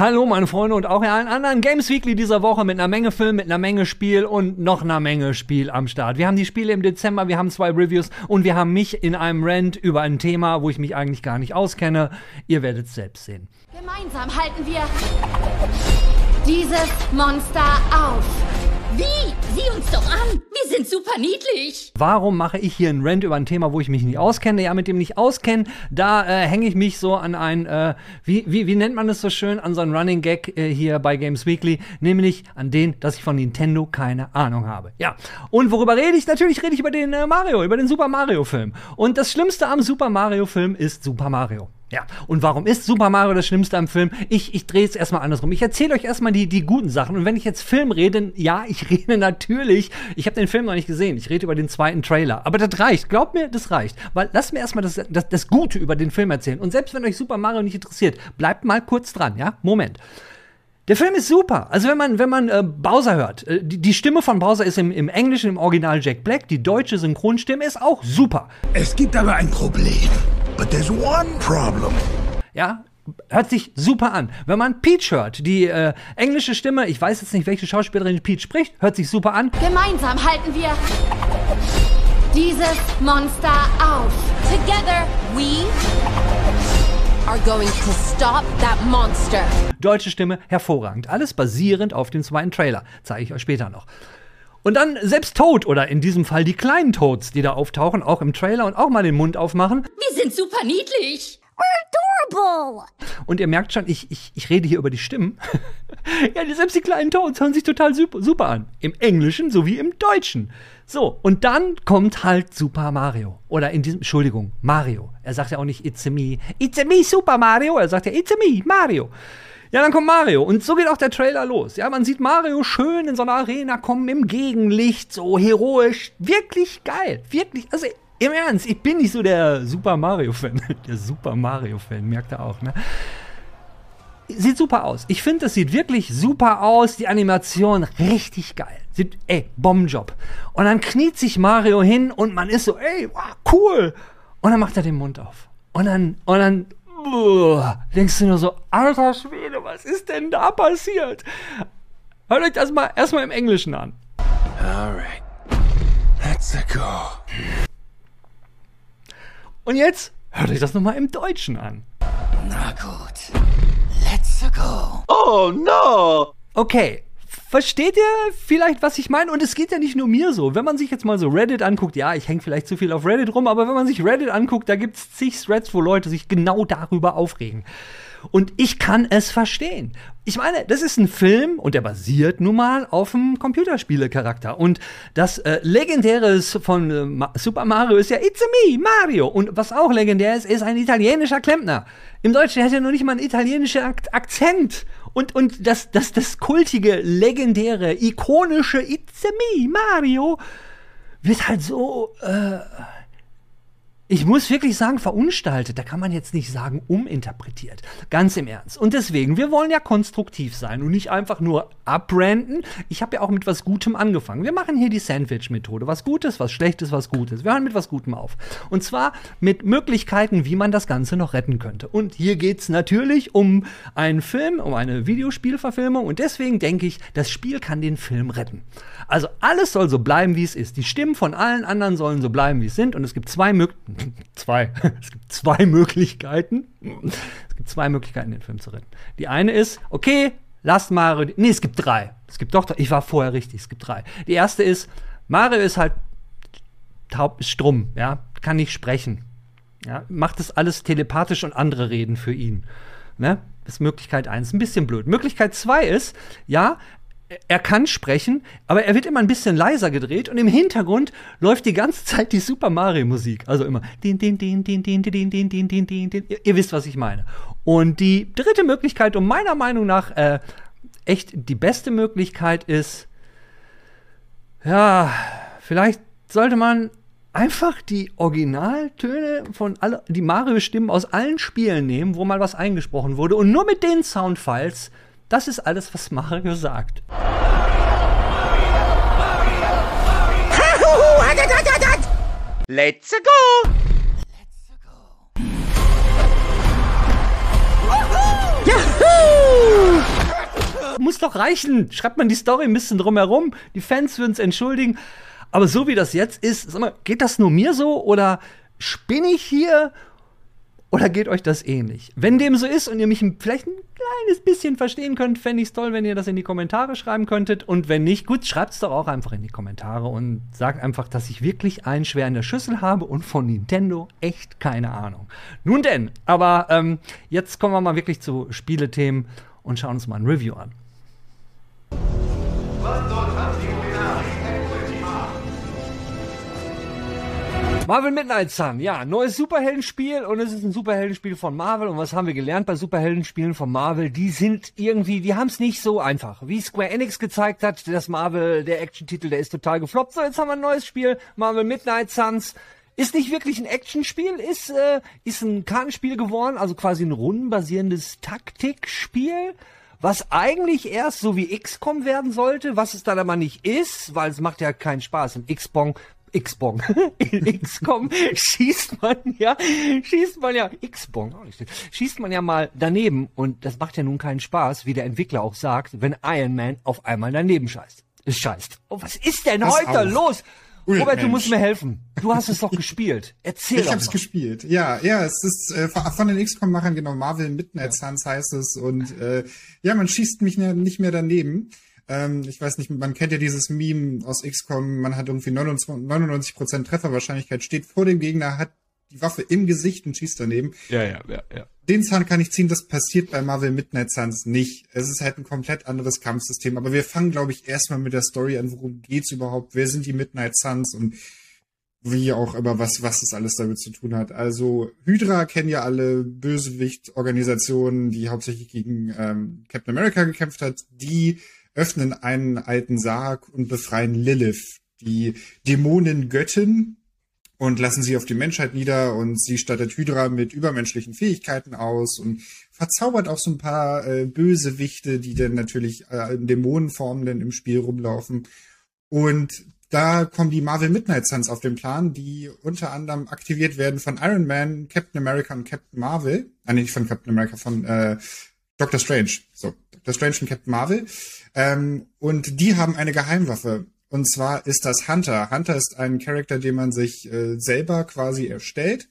Hallo meine Freunde und auch allen anderen Games Weekly dieser Woche mit einer Menge Film, mit einer Menge Spiel und noch einer Menge Spiel am Start. Wir haben die Spiele im Dezember, wir haben zwei Reviews und wir haben mich in einem Rant über ein Thema, wo ich mich eigentlich gar nicht auskenne. Ihr werdet es selbst sehen. Gemeinsam halten wir dieses Monster auf. Wie? Sieh uns doch an. Wir sind super niedlich. Warum mache ich hier einen Rant über ein Thema, wo ich mich nicht auskenne? Ja, mit dem nicht auskennen, da äh, hänge ich mich so an ein, äh, wie, wie, wie nennt man das so schön, an so einen Running Gag äh, hier bei Games Weekly, nämlich an den, dass ich von Nintendo keine Ahnung habe. Ja, und worüber rede ich? Natürlich rede ich über den äh, Mario, über den Super Mario Film. Und das Schlimmste am Super Mario Film ist Super Mario. Ja, und warum ist Super Mario das Schlimmste am Film? Ich, ich drehe es erstmal andersrum. Ich erzähle euch erstmal die, die guten Sachen. Und wenn ich jetzt Film rede, ja, ich rede natürlich. Ich habe den Film noch nicht gesehen. Ich rede über den zweiten Trailer. Aber das reicht. Glaubt mir, das reicht. Weil lasst mir erstmal das, das, das Gute über den Film erzählen. Und selbst wenn euch Super Mario nicht interessiert, bleibt mal kurz dran, ja? Moment. Der Film ist super. Also wenn man, wenn man äh, Bowser hört, äh, die, die, Stimme von Bowser ist im, im Englischen, im Original Jack Black, die deutsche Synchronstimme ist auch super. Es gibt aber ein Problem. But there's one problem. Ja, hört sich super an. Wenn man Peach hört, die äh, englische Stimme, ich weiß jetzt nicht, welche Schauspielerin Peach spricht, hört sich super an. Gemeinsam halten wir dieses Monster auf. Together we are going to stop that monster. Deutsche Stimme hervorragend. Alles basierend auf dem zweiten Trailer. Zeige ich euch später noch. Und dann selbst Toad oder in diesem Fall die kleinen Toads, die da auftauchen, auch im Trailer und auch mal den Mund aufmachen. Wir sind super niedlich. We're adorable. Und ihr merkt schon, ich, ich, ich rede hier über die Stimmen. ja, selbst die kleinen Toads hören sich total super, super an. Im Englischen sowie im Deutschen. So, und dann kommt halt Super Mario. Oder in diesem, Entschuldigung, Mario. Er sagt ja auch nicht It's a me, It's a me Super Mario. Er sagt ja It's a me Mario. Ja, dann kommt Mario und so geht auch der Trailer los. Ja, man sieht Mario schön in so einer Arena kommen im Gegenlicht, so heroisch. Wirklich geil. Wirklich, also im Ernst, ich bin nicht so der Super Mario-Fan. Der Super Mario-Fan, merkt er auch, ne? Sieht super aus. Ich finde, das sieht wirklich super aus. Die Animation richtig geil. Sieht, ey, Bombenjob. Und dann kniet sich Mario hin und man ist so, ey, wow, cool. Und dann macht er den Mund auf. Und dann, und dann denkst du nur so, alter Schwede, was ist denn da passiert? Hört euch das mal erstmal im Englischen an. Alright. Let's go. Und jetzt hört euch das nochmal im Deutschen an. Na gut. Let's go. Oh no! Okay, Versteht ihr vielleicht, was ich meine? Und es geht ja nicht nur mir so. Wenn man sich jetzt mal so Reddit anguckt, ja, ich hänge vielleicht zu viel auf Reddit rum, aber wenn man sich Reddit anguckt, da gibt es zig Threads, wo Leute sich genau darüber aufregen. Und ich kann es verstehen. Ich meine, das ist ein Film und der basiert nun mal auf einem Computerspiele-Charakter. Und das äh, Legendäre von äh, Super Mario ist ja It's a me, Mario. Und was auch legendär ist, ist ein italienischer Klempner. Im Deutschen hätte er nur nicht mal einen italienischen Ak Akzent. Und, und das, das, das kultige, legendäre, ikonische It's a me, Mario wird halt so. Äh, ich muss wirklich sagen, verunstaltet. Da kann man jetzt nicht sagen, uminterpretiert. Ganz im Ernst. Und deswegen, wir wollen ja konstruktiv sein und nicht einfach nur abbranden. Ich habe ja auch mit was Gutem angefangen. Wir machen hier die Sandwich-Methode. Was Gutes, was Schlechtes, was Gutes. Wir hören mit was Gutem auf. Und zwar mit Möglichkeiten, wie man das Ganze noch retten könnte. Und hier geht es natürlich um einen Film, um eine Videospielverfilmung. Und deswegen denke ich, das Spiel kann den Film retten. Also alles soll so bleiben, wie es ist. Die Stimmen von allen anderen sollen so bleiben, wie es sind. Und es gibt zwei Möglichkeiten zwei. Es gibt zwei Möglichkeiten. Es gibt zwei Möglichkeiten, den Film zu retten. Die eine ist, okay, lasst Mario. Nee, es gibt drei. Es gibt doch, ich war vorher richtig, es gibt drei. Die erste ist, Mario ist halt taub, ist stumm, ja, kann nicht sprechen. Ja, macht das alles telepathisch und andere reden für ihn. Ne? Das ist Möglichkeit eins. Ein bisschen blöd. Möglichkeit zwei ist, ja, er kann sprechen, aber er wird immer ein bisschen leiser gedreht und im Hintergrund läuft die ganze Zeit die Super Mario Musik. Also immer din din din din din din din din din din din. Ihr wisst, was ich meine. Und die dritte Möglichkeit und meiner Meinung nach äh, echt die beste Möglichkeit ist, ja, vielleicht sollte man einfach die Originaltöne von alle, die Mario-Stimmen aus allen Spielen nehmen, wo mal was eingesprochen wurde und nur mit den Soundfiles das ist alles, was Mario sagt. Let's go! Yahoo! muss doch reichen. Schreibt man die Story ein bisschen drumherum. Die Fans würden es entschuldigen. Aber so wie das jetzt ist, sag mal, geht das nur mir so oder spinne ich hier oder geht euch das ähnlich? Wenn dem so ist und ihr mich vielleicht ein kleines bisschen verstehen könnt, fände ich es toll, wenn ihr das in die Kommentare schreiben könntet. Und wenn nicht, gut, schreibt es doch auch einfach in die Kommentare und sagt einfach, dass ich wirklich einen schwer in der Schüssel habe und von Nintendo echt keine Ahnung. Nun denn, aber ähm, jetzt kommen wir mal wirklich zu Spielethemen und schauen uns mal ein Review an. Marvel Midnight Sun, ja, neues Superheldenspiel und es ist ein Superheldenspiel von Marvel. Und was haben wir gelernt bei Superheldenspielen von Marvel? Die sind irgendwie, die haben es nicht so einfach. Wie Square Enix gezeigt hat, das Marvel, der Action-Titel, der ist total gefloppt. So, jetzt haben wir ein neues Spiel, Marvel Midnight Suns. Ist nicht wirklich ein Actionspiel, ist, äh, ist ein Kartenspiel geworden, also quasi ein rundenbasierendes Taktikspiel was eigentlich erst so wie XCOM werden sollte, was es dann aber nicht ist, weil es macht ja keinen Spaß. Im XBong X-Bong. In XCOM schießt man ja, schießt man ja, X-Bong, schießt man ja mal daneben und das macht ja nun keinen Spaß, wie der Entwickler auch sagt, wenn Iron Man auf einmal daneben scheißt. Es scheißt. Oh, was ist denn das heute auch. los? Robert, Mensch. du musst mir helfen. Du hast es doch gespielt. Erzähl ich doch hab's mal. gespielt. Ja, ja, es ist äh, von den XCOM-Machern genau Marvel Midnight ja. Suns heißt es und äh, ja, man schießt mich nicht mehr daneben. Ähm, ich weiß nicht, man kennt ja dieses Meme aus XCOM, man hat irgendwie 99%, Prozent Trefferwahrscheinlichkeit, steht vor dem Gegner, hat die Waffe im Gesicht und schießt daneben. Ja, ja, ja, ja. Den Zahn kann ich ziehen, das passiert bei Marvel Midnight Suns nicht. Es ist halt ein komplett anderes Kampfsystem. Aber wir fangen, glaube ich, erstmal mit der Story an, worum geht's überhaupt, wer sind die Midnight Suns und wie auch immer, was, was das alles damit zu tun hat. Also Hydra kennen ja alle Bösewicht-Organisationen, die hauptsächlich gegen ähm, Captain America gekämpft hat. Die öffnen einen alten Sarg und befreien Lilith, die Dämonengöttin, und lassen sie auf die Menschheit nieder und sie stattet Hydra mit übermenschlichen Fähigkeiten aus und verzaubert auch so ein paar äh, Bösewichte, die dann natürlich äh, in Dämonenformen dann im Spiel rumlaufen. Und da kommen die Marvel Midnight Suns auf den Plan, die unter anderem aktiviert werden von Iron Man, Captain America und Captain Marvel. Ah, nicht von Captain America, von äh, Doctor Strange. So, Doctor Strange und Captain Marvel. Ähm, und die haben eine Geheimwaffe. Und zwar ist das Hunter. Hunter ist ein Charakter, den man sich äh, selber quasi erstellt.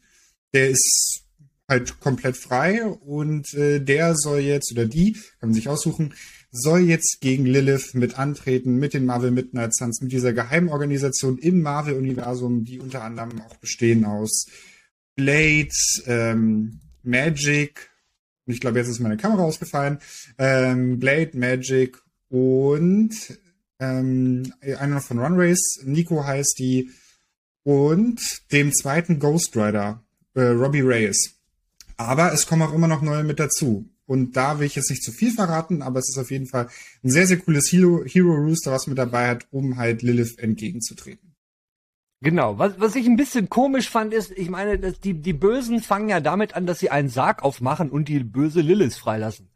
Der ist halt komplett frei und äh, der soll jetzt, oder die, kann man sich aussuchen, soll jetzt gegen Lilith mit antreten, mit den Marvel Midnight Suns, mit dieser Geheimorganisation im Marvel-Universum, die unter anderem auch bestehen aus Blade, ähm, Magic, ich glaube, jetzt ist meine Kamera ausgefallen, ähm, Blade, Magic und ähm, einer von Runways, Nico heißt die, und dem zweiten Ghost Rider, äh, Robbie Reyes. Aber es kommen auch immer noch neue mit dazu. Und da will ich jetzt nicht zu viel verraten, aber es ist auf jeden Fall ein sehr, sehr cooles Hero, Hero Rooster, was mit dabei hat, um halt Lilith entgegenzutreten. Genau. Was, was ich ein bisschen komisch fand, ist, ich meine, dass die, die Bösen fangen ja damit an, dass sie einen Sarg aufmachen und die böse Lilith freilassen.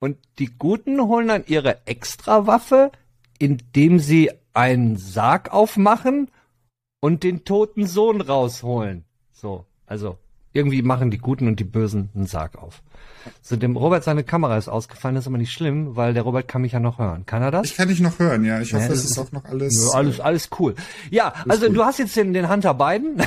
Und die Guten holen dann ihre Extrawaffe, indem sie einen Sarg aufmachen und den toten Sohn rausholen. So, also irgendwie machen die Guten und die Bösen einen Sarg auf. So, dem Robert seine Kamera ist ausgefallen, das ist aber nicht schlimm, weil der Robert kann mich ja noch hören. Kann er das? Ich kann dich noch hören, ja. Ich hoffe, ja, es ist auch noch alles. Ja, alles, alles cool. Ja, also cool. du hast jetzt den, den Hunter Biden.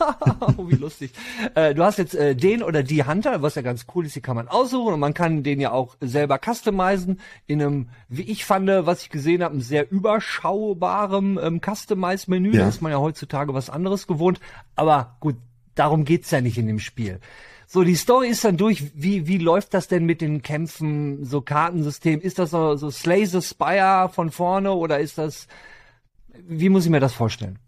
oh, wie lustig. Äh, du hast jetzt äh, den oder die Hunter, was ja ganz cool ist, die kann man aussuchen und man kann den ja auch selber customizen in einem, wie ich fand, was ich gesehen habe, einem sehr überschaubarem ähm, Customize-Menü. Ja. Da ist man ja heutzutage was anderes gewohnt. Aber gut, darum geht's ja nicht in dem Spiel. So, die Story ist dann durch. Wie, wie läuft das denn mit den Kämpfen, so Kartensystem? Ist das so, so Slay the Spire von vorne oder ist das, wie muss ich mir das vorstellen?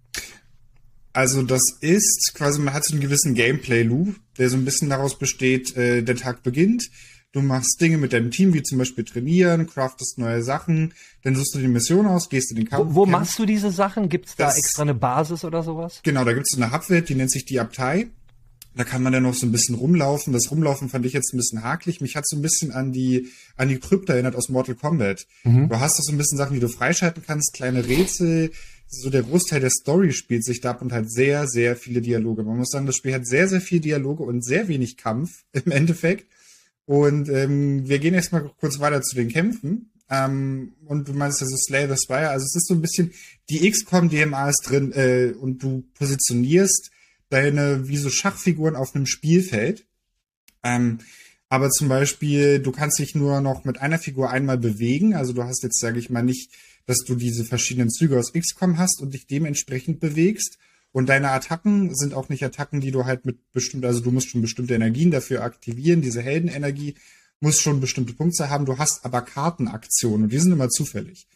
Also das ist quasi, man hat so einen gewissen Gameplay-Loop, der so ein bisschen daraus besteht, äh, der Tag beginnt, du machst Dinge mit deinem Team, wie zum Beispiel trainieren, craftest neue Sachen, dann suchst du die Mission aus, gehst in den Kampf. Wo, wo machst du diese Sachen? Gibt's da das, extra eine Basis oder sowas? Genau, da gibt's eine Hubwelt, die nennt sich die Abtei. Da kann man dann noch so ein bisschen rumlaufen. Das Rumlaufen fand ich jetzt ein bisschen hakelig. Mich hat so ein bisschen an die, an die Krypta erinnert aus Mortal Kombat. Mhm. Du hast doch so ein bisschen Sachen, die du freischalten kannst, kleine Rätsel. So der Großteil der Story spielt sich da ab und halt sehr, sehr viele Dialoge. Man muss sagen, das Spiel hat sehr, sehr viel Dialoge und sehr wenig Kampf im Endeffekt. Und ähm, wir gehen erstmal kurz weiter zu den Kämpfen. Ähm, und du meinst also Slay the Spire. Also es ist so ein bisschen, die XCOM DMA ist drin äh, und du positionierst deine wie so Schachfiguren auf einem Spielfeld. Ähm, aber zum Beispiel, du kannst dich nur noch mit einer Figur einmal bewegen. Also du hast jetzt, sage ich mal, nicht, dass du diese verschiedenen Züge aus XCOM hast und dich dementsprechend bewegst. Und deine Attacken sind auch nicht Attacken, die du halt mit bestimmten, also du musst schon bestimmte Energien dafür aktivieren. Diese Heldenenergie muss schon bestimmte Punkte haben. Du hast aber Kartenaktionen und die sind immer zufällig.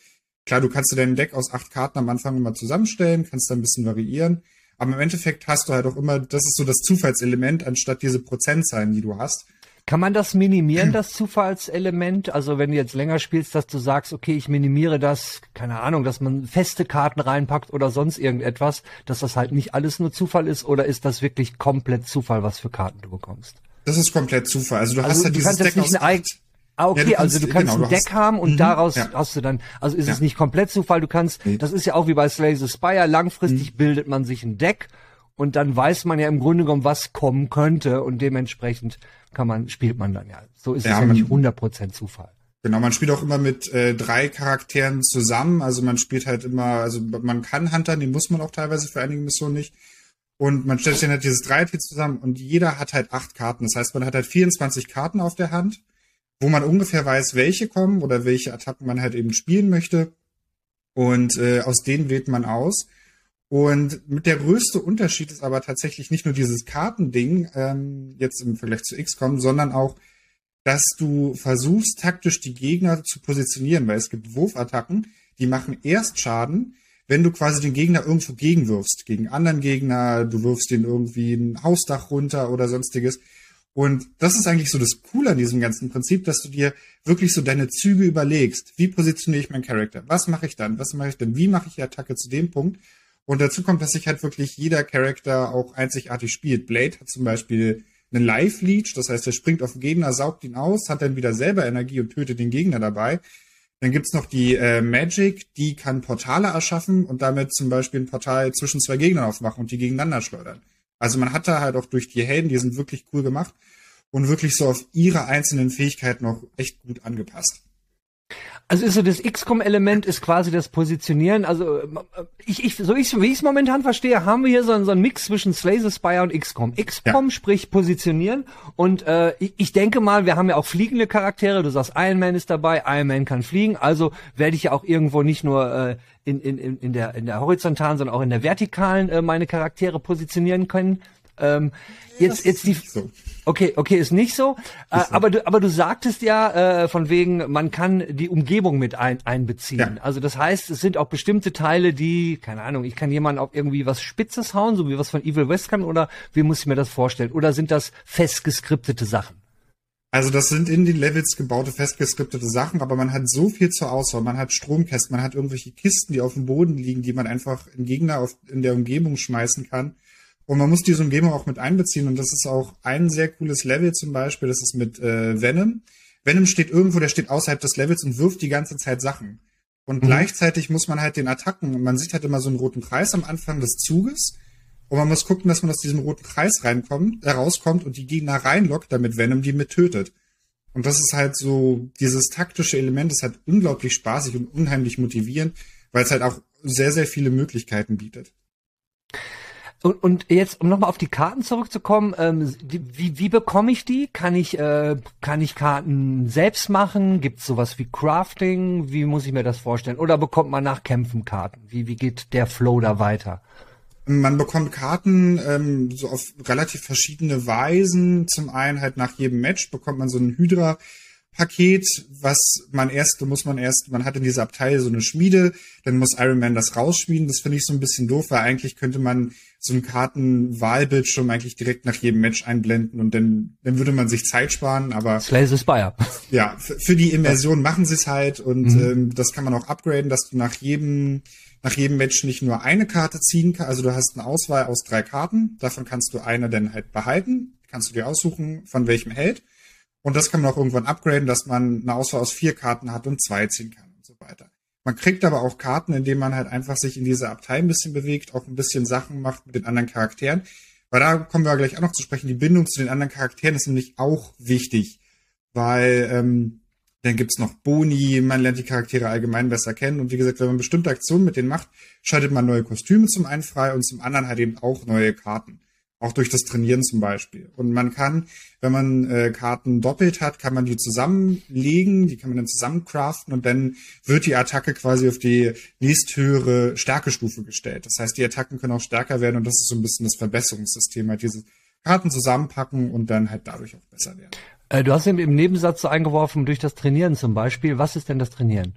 Klar, du kannst dir dein Deck aus acht Karten am Anfang immer zusammenstellen, kannst da ein bisschen variieren. Aber im Endeffekt hast du halt auch immer, das ist so das Zufallselement, anstatt diese Prozentzahlen, die du hast. Kann man das minimieren, das Zufallselement? Also wenn du jetzt länger spielst, dass du sagst, okay, ich minimiere das, keine Ahnung, dass man feste Karten reinpackt oder sonst irgendetwas, dass das halt nicht alles nur Zufall ist, oder ist das wirklich komplett Zufall, was für Karten du bekommst? Das ist komplett Zufall. Also du Also hast halt du dieses kannst jetzt Deck nicht aus. Ah, okay, Ja, du also du kannst- kannst genau, ein Deck hast- haben und Mhm, daraus ja. hast du dann, also ist es Ja. nicht komplett Zufall, du kannst, Nee. das ist ja auch wie bei Slay the Spire, langfristig Mhm. bildet man sich ein Deck und dann weiß man ja im Grunde genommen, was kommen könnte und dementsprechend kann man, spielt man dann ja. So ist Ja, es ja man- nicht 100% Zufall. Genau, man spielt auch immer mit äh, drei Charakteren zusammen. Also man spielt halt immer, also man kann Huntern, den muss man auch teilweise für einige Missionen nicht. Und man stellt sich dann halt dieses Dreiertier zusammen und jeder hat halt acht Karten. Das heißt, man hat halt 24 Karten auf der Hand, wo man ungefähr weiß, welche kommen oder welche Attacken man halt eben spielen möchte. Und äh, aus denen wählt man aus. Und mit der größte Unterschied ist aber tatsächlich nicht nur dieses Kartending, ähm, jetzt im Vergleich zu XCOM, sondern auch, dass du versuchst, taktisch die Gegner zu positionieren, weil es gibt Wurfattacken, die machen erst Schaden, wenn du quasi den Gegner irgendwo gegenwirfst, gegen anderen Gegner, du wirfst den irgendwie ein Hausdach runter oder sonstiges. Und das ist eigentlich so das Coole an diesem ganzen Prinzip, dass du dir wirklich so deine Züge überlegst. Wie positioniere ich meinen Charakter? Was mache ich dann? Was mache ich denn? Wie mache ich die Attacke zu dem Punkt? Und dazu kommt, dass sich halt wirklich jeder Charakter auch einzigartig spielt. Blade hat zum Beispiel einen Life Leech, das heißt, er springt auf den Gegner, saugt ihn aus, hat dann wieder selber Energie und tötet den Gegner dabei. Dann gibt's noch die äh, Magic, die kann Portale erschaffen und damit zum Beispiel ein Portal zwischen zwei Gegnern aufmachen und die gegeneinander schleudern. Also man hat da halt auch durch die Helden, die sind wirklich cool gemacht und wirklich so auf ihre einzelnen Fähigkeiten auch echt gut angepasst. Also ist so das XCOM-Element ist quasi das Positionieren. Also äh, ich, ich so ich, wie ich es momentan verstehe, haben wir hier so, einen- so einen Mix zwischen Slay Spire und XCOM. XCOM spricht Positionieren und äh, ich, ich denke mal, wir haben ja auch fliegende Charaktere. Du sagst, Iron Man ist dabei, Iron Man kann fliegen. Also werde ich ja auch irgendwo nicht nur äh, in, in, in, in, der, in der horizontalen, sondern auch in der vertikalen äh, meine Charaktere positionieren können. Ähm, jetzt, jetzt die So. Okay, okay, ist nicht so. Äh, aber du, aber du sagtest ja äh, von wegen, man kann die Umgebung mit ein, einbeziehen. Ja. Also das heißt, es sind auch bestimmte Teile, die, keine Ahnung, ich kann jemanden auf irgendwie was Spitzes hauen, so wie was von Evil West kann, oder wie muss ich mir das vorstellen? Oder sind das fest geskriptete Sachen? Also das sind in den Levels gebaute, festgeskriptete Sachen, aber man hat so viel zur Auswahl. Man hat Stromkästen, man hat irgendwelche Kisten, die auf dem Boden liegen, die man einfach in Gegner auf, in der Umgebung schmeißen kann. Und man muss diese Umgebung auch mit einbeziehen. Und das ist auch ein sehr cooles Level zum Beispiel. Das ist mit äh, Venom. Venom steht irgendwo, der steht außerhalb des Levels und wirft die ganze Zeit Sachen. Und gleichzeitig muss man halt den Attacken, man sieht halt immer so einen roten Kreis am Anfang des Zuges. Und man muss gucken, dass man aus diesem roten Kreis reinkommt, äh, rauskommt und die Gegner reinlockt, damit Venom die mit tötet. Und das ist halt so, dieses taktische Element ist halt unglaublich spaßig und unheimlich motivierend, weil es halt auch sehr, sehr viele Möglichkeiten bietet. Und, und jetzt, um nochmal auf die Karten zurückzukommen, ähm, die, wie, wie bekomme ich die? Kann ich, äh, kann ich Karten selbst machen? Gibt es sowas wie Crafting? Wie muss ich mir das vorstellen? Oder bekommt man nach Kämpfen Karten? Wie, wie geht der Flow da weiter? Man bekommt Karten ähm, so auf relativ verschiedene Weisen. Zum einen halt nach jedem Match bekommt man so ein Hydra. Paket, was man erst, muss man erst, man hat in dieser Abteil so eine Schmiede, dann muss Iron Man das rausschmieden. Das finde ich so ein bisschen doof, weil eigentlich könnte man so einen Kartenwahlbildschirm eigentlich direkt nach jedem Match einblenden und dann, dann würde man sich Zeit sparen, aber Slay the Spire. ja, für die Immersion machen sie es halt und ähm, das kann man auch upgraden, dass du nach jedem nach jedem Match nicht nur eine Karte ziehen kannst. Also du hast eine Auswahl aus drei Karten, davon kannst du eine dann halt behalten, kannst du dir aussuchen, von welchem Held. Und das kann man auch irgendwann upgraden, dass man eine Auswahl aus vier Karten hat und zwei ziehen kann und so weiter. Man kriegt aber auch Karten, indem man halt einfach sich in dieser Abtei ein bisschen bewegt, auch ein bisschen Sachen macht mit den anderen Charakteren. Weil da kommen wir gleich auch noch zu sprechen. Die Bindung zu den anderen Charakteren ist nämlich auch wichtig. Weil ähm, Dann gibt's noch Boni, man lernt die Charaktere allgemein besser kennen. Und wie gesagt, wenn man bestimmte Aktionen mit denen macht, schaltet man neue Kostüme zum einen frei und zum anderen halt eben auch neue Karten. Auch durch das Trainieren zum Beispiel. Und man kann, wenn man äh, Karten doppelt hat, kann man die zusammenlegen, die kann man dann zusammencraften und dann wird die Attacke quasi auf die nächsthöhere Stärkestufe gestellt. Das heißt, die Attacken können auch stärker werden und das ist so ein bisschen das Verbesserungssystem, halt diese Karten zusammenpacken und dann halt dadurch auch besser werden. Äh, du hast eben im Nebensatz so eingeworfen, durch das Trainieren zum Beispiel. Was ist denn das Trainieren?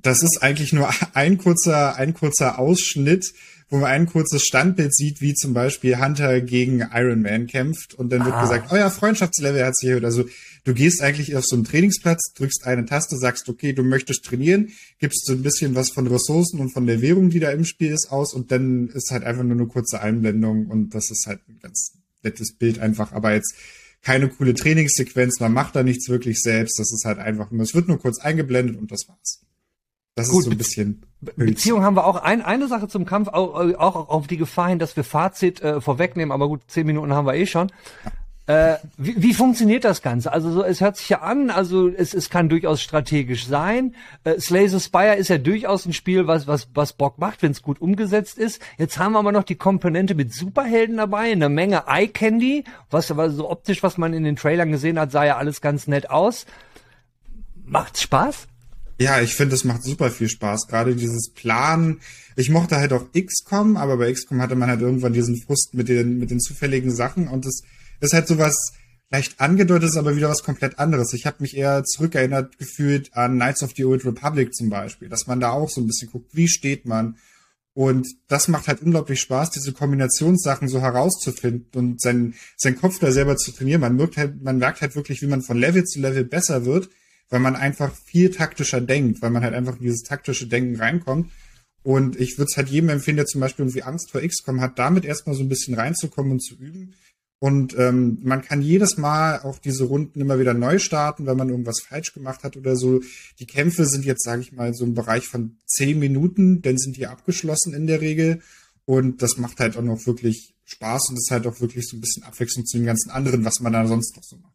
Das ist eigentlich nur ein kurzer, ein kurzer Ausschnitt wo man ein kurzes Standbild sieht, wie zum Beispiel Hunter gegen Iron Man kämpft und dann wird ah. gesagt, euer Freundschaftslevel hat sich erhöht. Also du gehst eigentlich auf so einen Trainingsplatz, drückst eine Taste, sagst, okay, du möchtest trainieren, gibst so ein bisschen was von Ressourcen und von der Währung, die da im Spiel ist, aus und dann ist halt einfach nur eine kurze Einblendung und das ist halt ein ganz nettes Bild einfach, aber jetzt keine coole Trainingssequenz, man macht da nichts wirklich selbst, das ist halt einfach nur, es wird nur kurz eingeblendet und das war's. Das Gut, ist so ein bisschen. Be Beziehung haben wir auch ein, eine Sache zum Kampf, auch, auch auf die Gefahr hin, dass wir Fazit äh, vorwegnehmen, aber gut, zehn Minuten haben wir eh schon. Äh, wie, wie funktioniert das Ganze? Also so, es hört sich ja an, also es, es kann durchaus strategisch sein. Äh, Slay the Spire ist ja durchaus ein Spiel, was, was, was Bock macht, wenn es gut umgesetzt ist. Jetzt haben wir aber noch die Komponente mit Superhelden dabei, eine Menge Eye Candy, was aber so optisch, was man in den Trailern gesehen hat, sah ja alles ganz nett aus. Macht's Spaß? Ja, ich finde, es macht super viel Spaß. Gerade dieses Planen. Ich mochte halt auch XCOM, aber bei XCOM hatte man halt irgendwann diesen Frust mit den, mit den zufälligen Sachen und es ist halt sowas leicht angedeutet, ist aber wieder was komplett anderes. Ich habe mich eher zurückerinnert gefühlt an Knights of the Old Republic zum Beispiel, dass man da auch so ein bisschen guckt, wie steht man. Und das macht halt unglaublich Spaß, diese Kombinationssachen so herauszufinden und sein, sein Kopf da selber zu trainieren. Man merkt halt, man merkt halt wirklich, wie man von Level zu Level besser wird weil man einfach viel taktischer denkt, weil man halt einfach in dieses taktische Denken reinkommt. Und ich würde es halt jedem empfehlen, der zum Beispiel irgendwie Angst vor XCOM hat, damit erstmal so ein bisschen reinzukommen und zu üben. Und ähm, man kann jedes Mal auch diese Runden immer wieder neu starten, wenn man irgendwas falsch gemacht hat oder so. Die Kämpfe sind jetzt, sage ich mal, so im Bereich von zehn Minuten, dann sind die abgeschlossen in der Regel. Und das macht halt auch noch wirklich Spaß und ist halt auch wirklich so ein bisschen Abwechslung zu dem ganzen anderen, was man da sonst noch so macht.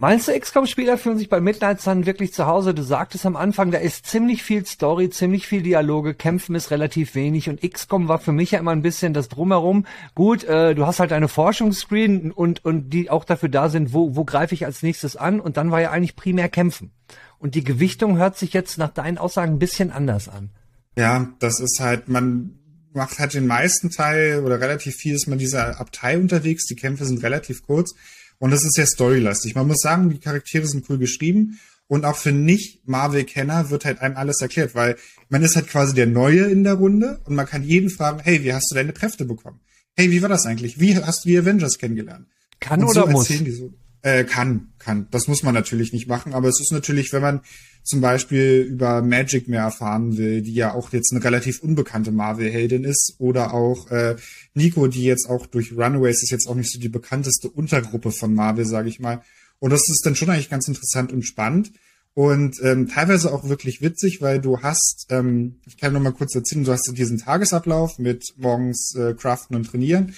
Meinst du, XCOM-Spieler fühlen sich bei Midnight Sun wirklich zu Hause? Du sagtest am Anfang, da ist ziemlich viel Story, ziemlich viel Dialoge, Kämpfen ist relativ wenig und XCOM war für mich ja immer ein bisschen das Drumherum. Gut, äh, du hast halt eine Forschungsscreen und, und die auch dafür da sind, wo, wo greife ich als nächstes an und dann war ja eigentlich primär Kämpfen. Und die Gewichtung hört sich jetzt nach deinen Aussagen ein bisschen anders an. Ja, das ist halt, man macht halt den meisten Teil oder relativ viel ist man dieser Abtei unterwegs, die Kämpfe sind relativ kurz und das ist sehr storylastig. Man muss sagen, die Charaktere sind cool geschrieben. Und auch für Nicht-Marvel-Kenner wird halt einem alles erklärt, weil man ist halt quasi der Neue in der Runde und man kann jeden fragen, hey, wie hast du deine Kräfte bekommen? Hey, wie war das eigentlich? Wie hast du die Avengers kennengelernt? Kann und oder so muss? Die so, äh, kann, kann. Das muss man natürlich nicht machen, aber es ist natürlich, wenn man zum Beispiel über Magic mehr erfahren will, die ja auch jetzt eine relativ unbekannte Marvel-Heldin ist, oder auch äh, Nico, die jetzt auch durch Runaways ist jetzt auch nicht so die bekannteste Untergruppe von Marvel, sage ich mal. Und das ist dann schon eigentlich ganz interessant und spannend und ähm, teilweise auch wirklich witzig, weil du hast, ähm, ich kann noch mal kurz erzählen, du hast diesen Tagesablauf mit morgens äh, craften und trainieren,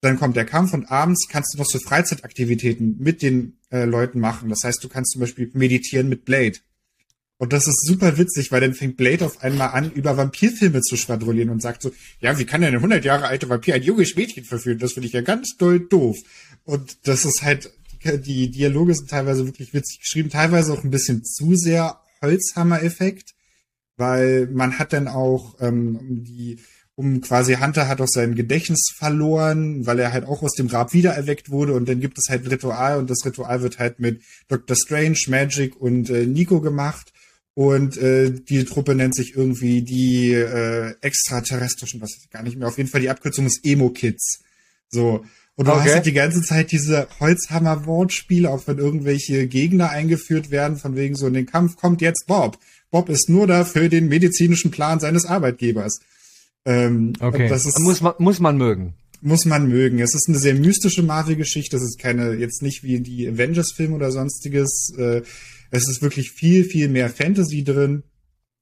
dann kommt der Kampf und abends kannst du noch so Freizeitaktivitäten mit den äh, Leuten machen. Das heißt, du kannst zum Beispiel meditieren mit Blade. Und das ist super witzig, weil dann fängt Blade auf einmal an, über Vampirfilme zu schwadronieren und sagt so, ja, wie kann denn eine 100 Jahre alte Vampir ein junges Mädchen verführen? Das finde ich ja ganz doll doof. Und das ist halt, die Dialoge sind teilweise wirklich witzig geschrieben, teilweise auch ein bisschen zu sehr Holzhammer-Effekt, weil man hat dann auch ähm, die, um quasi Hunter hat auch sein Gedächtnis verloren, weil er halt auch aus dem Grab wiedererweckt wurde und dann gibt es halt ein Ritual und das Ritual wird halt mit Dr. Strange, Magic und äh, Nico gemacht und äh, die Truppe nennt sich irgendwie die äh, extraterrestrischen, was ich gar nicht mehr. Auf jeden Fall die Abkürzung ist Emo Kids. So. Und du okay. hast halt die ganze Zeit diese Holzhammer-Wortspiele, auch wenn irgendwelche Gegner eingeführt werden, von wegen so, in den Kampf kommt jetzt Bob. Bob ist nur da für den medizinischen Plan seines Arbeitgebers. Ähm, okay. Das ist, muss man, muss man mögen. Muss man mögen. Es ist eine sehr mystische Marvel-Geschichte. Das ist keine, jetzt nicht wie die Avengers-Filme oder sonstiges. Äh, es ist wirklich viel, viel mehr Fantasy drin.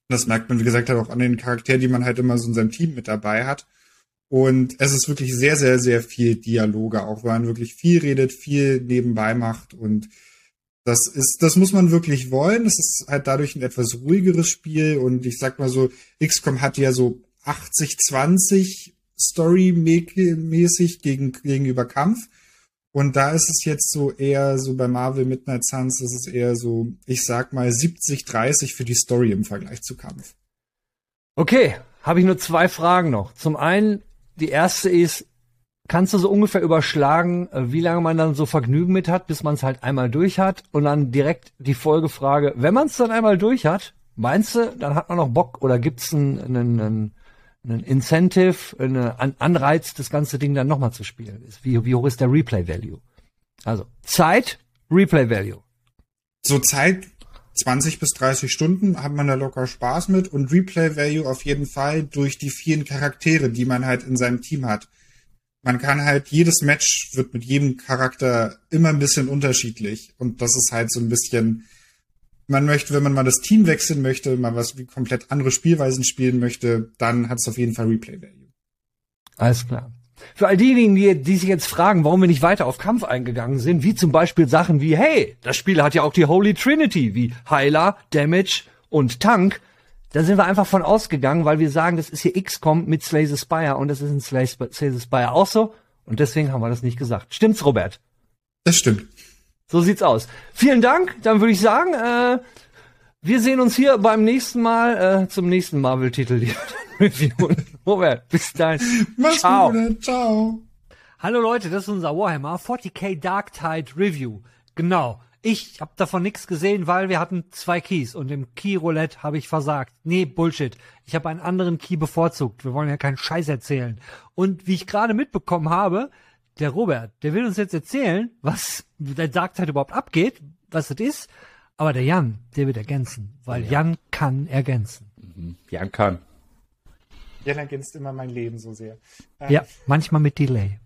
Das merkt man, wie gesagt, halt auch an den Charakteren, die man halt immer so in seinem Team mit dabei hat. Und es ist wirklich sehr, sehr, sehr viel Dialoge, auch weil man wirklich viel redet, viel nebenbei macht und Das ist, das muss man wirklich wollen. Das ist halt dadurch ein etwas ruhigeres Spiel und ich sag mal so, XCOM hat ja so 80-20 Story-mäßig gegen, gegenüber Kampf. Und da ist es jetzt so eher so bei Marvel Midnight Suns, ist es eher so, ich sag mal 70-30 für die Story im Vergleich zu Kampf. Okay, habe ich nur zwei Fragen noch. Zum einen, die erste ist, kannst du so ungefähr überschlagen, äh, wie lange man dann so Vergnügen mit hat, bis man es halt einmal durch hat? Und dann direkt die Folgefrage, wenn man es dann einmal durch hat, meinst du, dann hat man noch Bock oder gibt's einen, einen, einen, einen Incentive, einen Anreiz, das ganze Ding dann nochmal zu spielen? Wie, wie hoch ist der Replay-Value? Also Zeit, Replay-Value. So Zeit 20 bis 30 Stunden hat man da locker Spaß mit und Replay-Value auf jeden Fall durch die vielen Charaktere, die man halt in seinem Team hat man kann halt, jedes Match wird mit jedem Charakter immer ein bisschen unterschiedlich. Und das ist halt so ein bisschen, man möchte, wenn man mal das Team wechseln möchte, mal was wie komplett andere Spielweisen spielen möchte, dann hat es auf jeden Fall Replay-Value. Alles klar. Für all diejenigen, die, die sich jetzt fragen, warum wir nicht weiter auf Kampf eingegangen sind, wie zum Beispiel Sachen wie, hey, das Spiel hat ja auch die Holy Trinity, wie Heiler, Damage und Tank, da sind wir einfach von ausgegangen, weil wir sagen, das ist hier XCOM mit Slay the Spire und das ist in Slay, Slay the Spire auch so. Und deswegen haben wir das nicht gesagt. Stimmt's, Robert? Das stimmt. So sieht's aus. Vielen Dank. Dann würde ich sagen, äh, wir sehen uns hier beim nächsten Mal äh, zum nächsten Marvel-Titel reviewen. Robert, bis dahin. Mach's Ciao. gut, Ciao. Hallo Leute, das ist unser Warhammer 40k Dark Tide Review. Genau. Ich habe davon nichts gesehen, weil wir hatten zwei Keys und im Key-Roulette habe ich versagt. Nee, Bullshit. Ich habe einen anderen Key bevorzugt. Wir wollen ja keinen Scheiß erzählen. Und wie ich gerade mitbekommen habe, der Robert, der will uns jetzt erzählen, was der Dark überhaupt abgeht, was das ist. Aber der Jan, der wird ergänzen, weil ja. Jan kann ergänzen. Mhm. Jan kann. Jan ergänzt immer mein Leben so sehr. Ähm, ja, manchmal mit Delay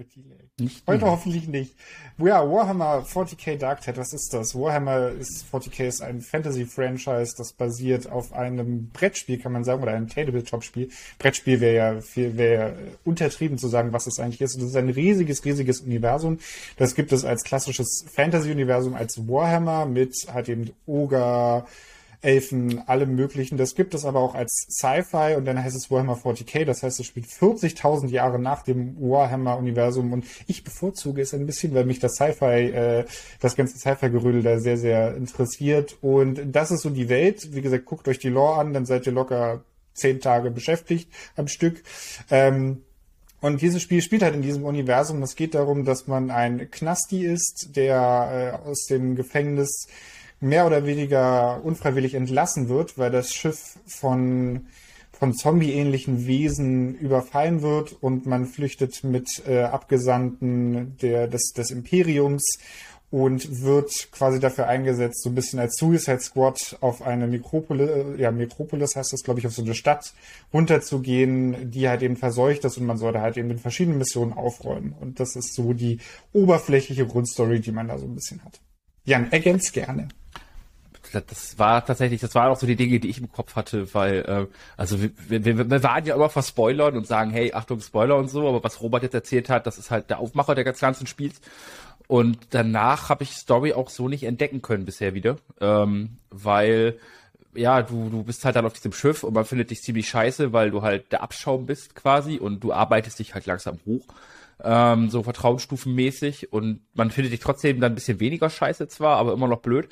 mit Delay. Nicht Heute mehr. hoffentlich nicht. Ja, Warhammer 40k Dark Tide, was ist das? Warhammer ist 40k ist ein Fantasy-Franchise, das basiert auf einem Brettspiel, kann man sagen, oder einem Tabletop-Spiel. Brettspiel wäre ja viel, wäre untertrieben zu sagen, was es eigentlich ist. Und das ist ein riesiges, riesiges Universum. Das gibt es als klassisches Fantasy-Universum, als Warhammer mit halt eben Ogre, Elfen, allem möglichen. Das gibt es aber auch als Sci-Fi und dann heißt es Warhammer 40k. Das heißt, es spielt 40.000 Jahre nach dem Warhammer-Universum und ich bevorzuge es ein bisschen, weil mich das Sci-Fi, äh, das ganze Sci-Fi-Gerödel da sehr, sehr interessiert. Und das ist so die Welt. Wie gesagt, guckt euch die Lore an, dann seid ihr locker zehn Tage beschäftigt am Stück. Ähm, und dieses Spiel spielt halt in diesem Universum. Es geht darum, dass man ein Knasti ist, der äh, aus dem Gefängnis mehr oder weniger unfreiwillig entlassen wird, weil das Schiff von von zombie-ähnlichen Wesen überfallen wird und man flüchtet mit äh, Abgesandten der, des, des Imperiums und wird quasi dafür eingesetzt, so ein bisschen als Suicide Squad auf eine Mikropolis, ja, Mikropolis heißt das, glaube ich, auf so eine Stadt runterzugehen, die halt eben verseucht ist und man sollte halt eben mit verschiedenen Missionen aufräumen. Und das ist so die oberflächliche Grundstory, die man da so ein bisschen hat. Jan, ergänzt gerne das war tatsächlich, das waren auch so die Dinge, die ich im Kopf hatte, weil, äh, also wir, wir, wir waren ja immer verspoilern und sagen, hey, Achtung, Spoiler und so, aber was Robert jetzt erzählt hat, das ist halt der Aufmacher der ganzen Spiels. Und danach habe ich Story auch so nicht entdecken können bisher wieder, ähm, weil ja, du, du bist halt dann auf diesem Schiff und man findet dich ziemlich scheiße, weil du halt der Abschaum bist quasi und du arbeitest dich halt langsam hoch ähm, so vertrauensstufenmäßig und man findet dich trotzdem dann ein bisschen weniger scheiße zwar, aber immer noch blöd.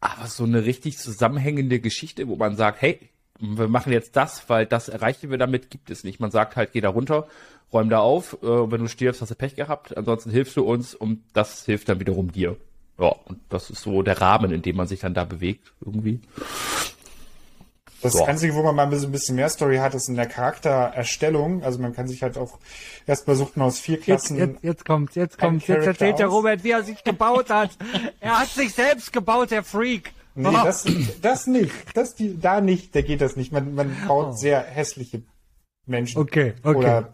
Aber so eine richtig zusammenhängende Geschichte, wo man sagt, hey, wir machen jetzt das, weil das erreichen wir damit, gibt es nicht. Man sagt halt, geh da runter, räum da auf, äh, wenn du stirbst, hast du Pech gehabt, ansonsten hilfst du uns und das hilft dann wiederum dir. Ja, und das ist so der Rahmen, in dem man sich dann da bewegt, irgendwie. Das Boah. Einzige, wo man mal ein bisschen mehr Story hat, ist in der Charaktererstellung. Also man kann sich halt auch erstmal suchen aus vier Klassen. Jetzt, jetzt, jetzt kommt, jetzt kommt, jetzt erzählt der Robert, wie er sich gebaut hat. er hat sich selbst gebaut, der Freak. Nee, oh. das, das nicht. Das, die, da nicht, da geht das nicht. Man, man baut oh. sehr hässliche Menschen. Okay, okay. Oder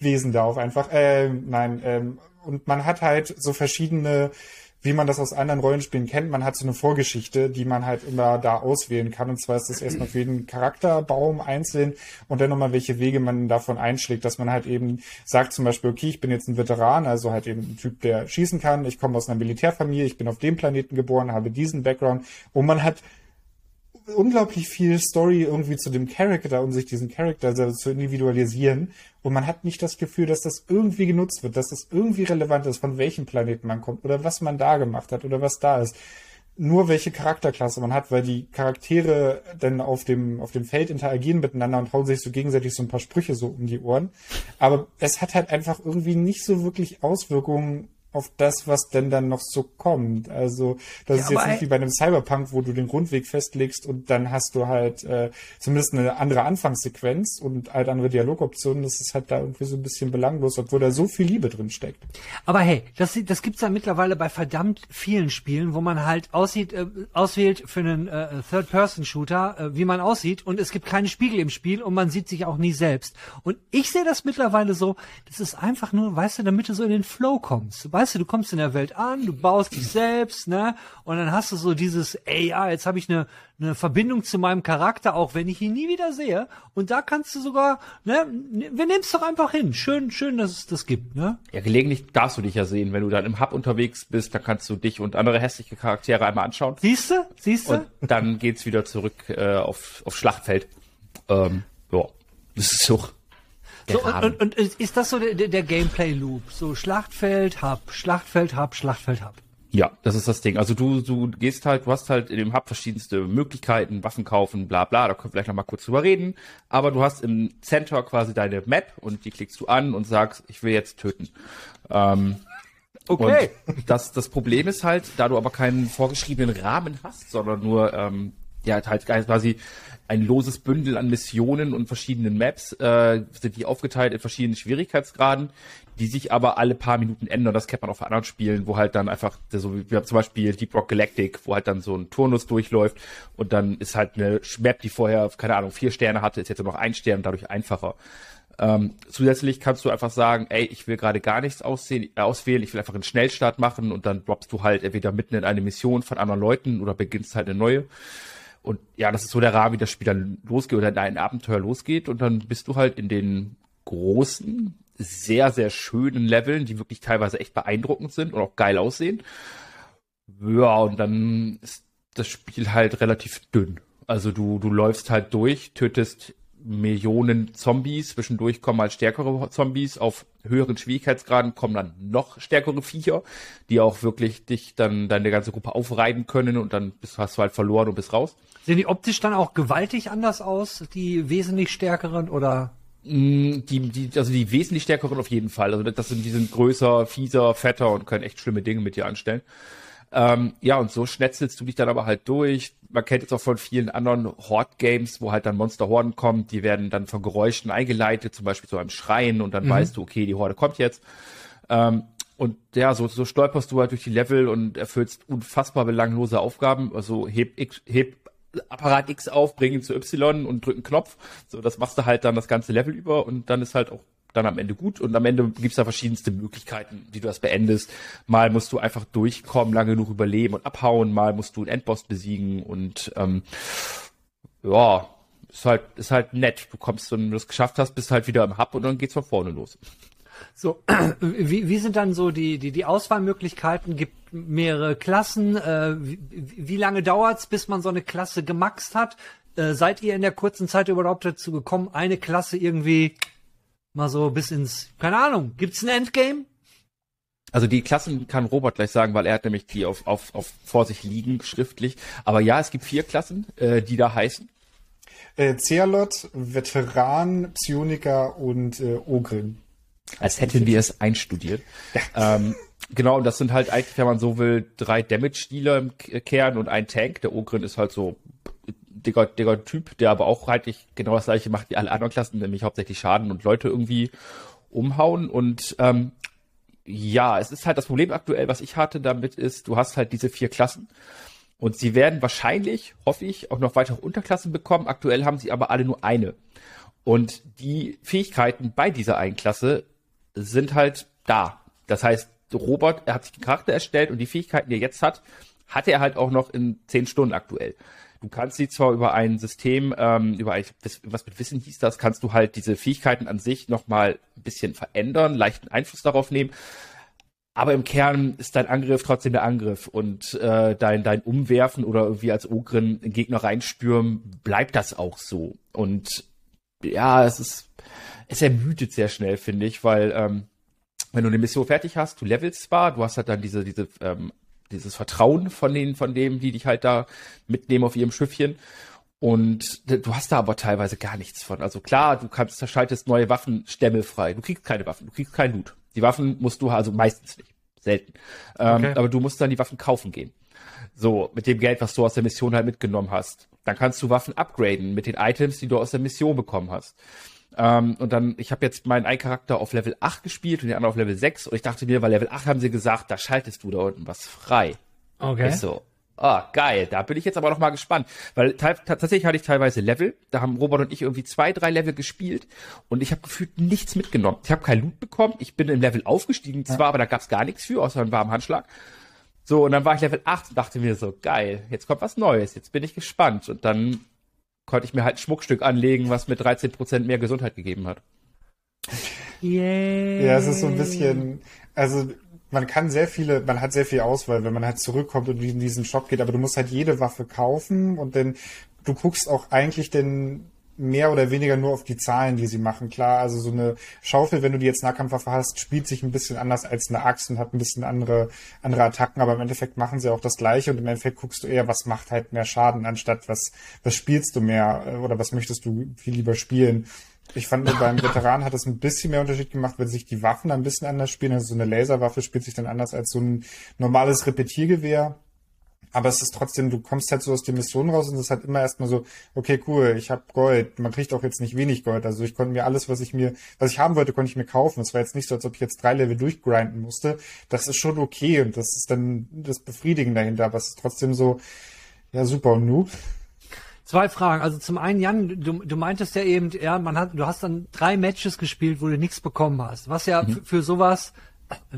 Wesen darauf einfach. Ähm, nein, ähm, und man hat halt so verschiedene wie man das aus anderen Rollenspielen kennt. Man hat so eine Vorgeschichte, die man halt immer da auswählen kann. Und zwar ist das erstmal für jeden Charakterbaum einzeln und dann nochmal, welche Wege man davon einschlägt, dass man halt eben sagt zum Beispiel, okay, ich bin jetzt ein Veteran, also halt eben ein Typ, der schießen kann. Ich komme aus einer Militärfamilie, ich bin auf dem Planeten geboren, habe diesen Background. Und man hat unglaublich viel Story irgendwie zu dem Charakter und sich diesen Charakter zu individualisieren. Und man hat nicht das Gefühl, dass das irgendwie genutzt wird, dass das irgendwie relevant ist, von welchem Planeten man kommt oder was man da gemacht hat oder was da ist. Nur welche Charakterklasse man hat, weil die Charaktere dann auf dem, auf dem Feld interagieren miteinander und hauen sich so gegenseitig so ein paar Sprüche so um die Ohren. Aber es hat halt einfach irgendwie nicht so wirklich Auswirkungen auf das, was denn dann noch so kommt. Also das Ja, ist jetzt nicht wie bei einem Cyberpunk, wo du den Grundweg festlegst und dann hast du halt äh, zumindest eine andere Anfangssequenz und halt andere Dialogoptionen. Das ist halt da irgendwie so ein bisschen belanglos, obwohl da so viel Liebe drin steckt. Aber hey, das, das gibt's ja mittlerweile bei verdammt vielen Spielen, wo man halt aussieht, äh, auswählt für einen äh, Third-Person-Shooter, äh, wie man aussieht und es gibt keine Spiegel im Spiel und man sieht sich auch nie selbst. Und ich sehe das mittlerweile so, das ist einfach nur, weißt du, damit du so in den Flow kommst. Weißt du, du kommst in der Welt an, du baust dich selbst, ne? Und dann hast du so dieses, ey, ja, jetzt habe ich eine eine Verbindung zu meinem Charakter, auch wenn ich ihn nie wieder sehe. Und da kannst du sogar, ne, wir nehmen es doch einfach hin. Schön, schön, dass es das gibt, ne? Ja, gelegentlich darfst du dich ja sehen. Wenn du dann im Hub unterwegs bist, dann kannst du dich und andere hässliche Charaktere einmal anschauen. Siehst du? Siehst du? Und dann geht's wieder zurück äh, auf, auf Schlachtfeld. Ähm, ja, das ist so. So, und, und, ist das so der, der- Gameplay-Loop? So Schlachtfeld, Hub, Schlachtfeld, Hub, Schlachtfeld, Hub. Ja, das ist das Ding. Also du, du gehst halt, du hast halt in dem Hub verschiedenste Möglichkeiten, Waffen kaufen, bla bla, da können wir vielleicht noch mal kurz drüber reden. Aber du hast im Center quasi deine Map und die klickst du an und sagst, ich will jetzt töten. Ähm, Okay. Und das, das Problem ist halt, da du aber keinen vorgeschriebenen Rahmen hast, sondern nur ähm, ja halt quasi ein loses Bündel an Missionen und verschiedenen Maps, äh, sind die aufgeteilt in verschiedenen Schwierigkeitsgraden, die sich aber alle paar Minuten ändern. Das kennt man auch von anderen Spielen, wo halt dann einfach, so wie wir haben zum Beispiel Deep Rock Galactic, wo halt dann so ein Turnus durchläuft und dann ist halt eine Map, die vorher, keine Ahnung, vier Sterne hatte, ist jetzt nur noch ein Stern, dadurch einfacher. Ähm, zusätzlich kannst du einfach sagen, ey, ich will gerade gar nichts aussehen, äh, auswählen, ich will einfach einen Schnellstart machen und dann droppst du halt entweder mitten in eine Mission von anderen Leuten oder beginnst halt eine neue. Und ja, das ist so der Rahmen, wie das Spiel dann losgeht oder dein Abenteuer losgeht und dann bist du halt in den großen, sehr, sehr schönen Leveln, die wirklich teilweise echt beeindruckend sind und auch geil aussehen. Ja, und dann ist das Spiel halt relativ dünn. Also du, du läufst halt durch, tötest Millionen Zombies, zwischendurch kommen halt stärkere Zombies, auf höheren Schwierigkeitsgraden kommen dann noch stärkere Viecher, die auch wirklich dich dann deine ganze Gruppe aufreiben können und dann bist, hast du halt verloren und bist raus. Sehen die optisch dann auch gewaltig anders aus, die wesentlich stärkeren oder? Mm, Die, die, also die wesentlich stärkeren auf jeden Fall. Also das sind, die sind größer, fieser, fetter und können echt schlimme Dinge mit dir anstellen. Ähm, ja, und so schnetzelst du dich dann aber halt durch. Man kennt jetzt auch von vielen anderen Horde-Games, wo halt dann Monster-Horden kommen, die werden dann von Geräuschen eingeleitet, zum Beispiel zu einem Schreien und dann weißt du, okay, die Horde kommt jetzt. Ähm, und ja, so, so stolperst du halt durch die Level und erfüllst unfassbar belanglose Aufgaben. Also heb, X, heb Apparat X auf, bring ihn zu Y und drück einen Knopf. So, das machst du halt dann das ganze Level über und dann ist halt auch dann am Ende gut. Und am Ende gibt's da verschiedenste Möglichkeiten, wie du das beendest. Mal musst du einfach durchkommen, lange genug überleben und abhauen, mal musst du einen Endboss besiegen und ähm, ja, ist halt, ist halt nett. Du kommst, wenn du das geschafft hast, bist halt wieder im Hub und dann geht's von vorne los. So, wie, wie sind dann so die, die, die Auswahlmöglichkeiten? Gibt mehrere Klassen? Äh, wie, wie lange dauert's, bis man so eine Klasse gemaxt hat? Äh, seid ihr in der kurzen Zeit überhaupt dazu gekommen, eine Klasse irgendwie mal so bis ins, keine Ahnung, gibt's ein Endgame? Also die Klassen kann Robert gleich sagen, weil er hat nämlich die auf, auf, auf vor sich liegen, schriftlich. Aber ja, es gibt vier Klassen, äh, die da heißen. Äh, Cealot, Veteran, Psioniker und äh, Ogrin. Als hätten wir es einstudiert. Ähm, genau, und das sind halt eigentlich, wenn man so will, drei Damage-Dealer im Kern und ein Tank. Der Ogrin ist halt so dicker, dicker Typ, der aber auch halt genau das gleiche macht wie alle anderen Klassen, nämlich hauptsächlich Schaden und Leute irgendwie umhauen. Und ähm, ja, es ist halt das Problem aktuell, was ich hatte damit ist, du hast halt diese vier Klassen. Und sie werden wahrscheinlich, hoffe ich, auch noch weitere Unterklassen bekommen. Aktuell haben sie aber alle nur eine. Und die Fähigkeiten bei dieser einen Klasse sind halt da. Das heißt, Robert, er hat sich den Charakter erstellt und die Fähigkeiten, die er jetzt hat, hat er halt auch noch in zehn Stunden aktuell. Du kannst sie zwar über ein System, ähm, über ein, was mit Wissen hieß das, kannst du halt diese Fähigkeiten an sich nochmal ein bisschen verändern, leichten Einfluss darauf nehmen. Aber im Kern ist dein Angriff trotzdem der Angriff und äh, dein, dein Umwerfen oder irgendwie als Ogrin Gegner reinspüren, bleibt das auch so. Und ja, es ist, es ermüdet sehr schnell, finde ich, weil ähm, wenn du eine Mission fertig hast, du levelst zwar, du hast halt dann diese, diese ähm, dieses Vertrauen von denen, von dem, die dich halt da mitnehmen auf ihrem Schiffchen. Und du hast da aber teilweise gar nichts von. Also klar, du kannst, schaltest neue Waffenstämme frei. Du kriegst keine Waffen, du kriegst keinen Loot. Die Waffen musst du also meistens nicht. Selten. Ähm, okay. aber du musst dann die Waffen kaufen gehen. So, mit dem Geld, was du aus der Mission halt mitgenommen hast. Dann kannst du Waffen upgraden mit den Items, die du aus der Mission bekommen hast. Ähm, und dann, ich habe jetzt meinen einen Charakter auf Level 8 gespielt und den anderen auf Level 6. Und ich dachte mir, weil Level 8 haben sie gesagt, da schaltest du da unten was frei. Okay. Ich so, ah, oh, geil. Da bin ich jetzt aber noch mal gespannt. Weil tatsächlich hatte ich teilweise Level. Da haben Robert und ich irgendwie zwei, drei Level gespielt. Und ich habe gefühlt nichts mitgenommen. Ich habe kein Loot bekommen. Ich bin im Level aufgestiegen zwar, ja. aber da gab's gar nichts für, außer einen warmen Handschlag. So, und dann war ich Level 8 und dachte mir so, geil, jetzt kommt was Neues, jetzt bin ich gespannt. Und dann konnte ich mir halt ein Schmuckstück anlegen, was mir 13% mehr Gesundheit gegeben hat. Yeah. Ja, es ist so ein bisschen, also man kann sehr viele, man hat sehr viel Auswahl, wenn man halt zurückkommt und in diesen Shop geht, aber du musst halt jede Waffe kaufen und dann du guckst auch eigentlich den mehr oder weniger nur auf die Zahlen, die sie machen. Klar, also so eine Schaufel, wenn du die jetzt Nahkampfwaffe hast, spielt sich ein bisschen anders als eine Axt und hat ein bisschen andere, andere Attacken, aber im Endeffekt machen sie auch das Gleiche und im Endeffekt guckst du eher, was macht halt mehr Schaden, anstatt was, was spielst du mehr äh, oder was möchtest du viel lieber spielen. Ich fand, beim Veteran hat es ein bisschen mehr Unterschied gemacht, wenn sich die Waffen ein bisschen anders spielen. Also so eine Laserwaffe spielt sich dann anders als so ein normales Repetiergewehr. Aber es ist trotzdem, du kommst halt so aus der Mission raus und es ist halt immer erstmal so, okay, cool, ich habe Gold. Man kriegt auch jetzt nicht wenig Gold. Also ich konnte mir alles, was ich mir, was ich haben wollte, konnte ich mir kaufen. Es war jetzt nicht so, als ob ich jetzt drei Level durchgrinden musste. Das ist schon okay und das ist dann das Befriedigen dahinter. Aber es ist trotzdem so, ja, super. Und nu? Zwei Fragen. Also zum einen, Jan, du, du meintest ja eben, ja, man hat, du hast dann drei Matches gespielt, wo du nichts bekommen hast. Was ja mhm. für sowas,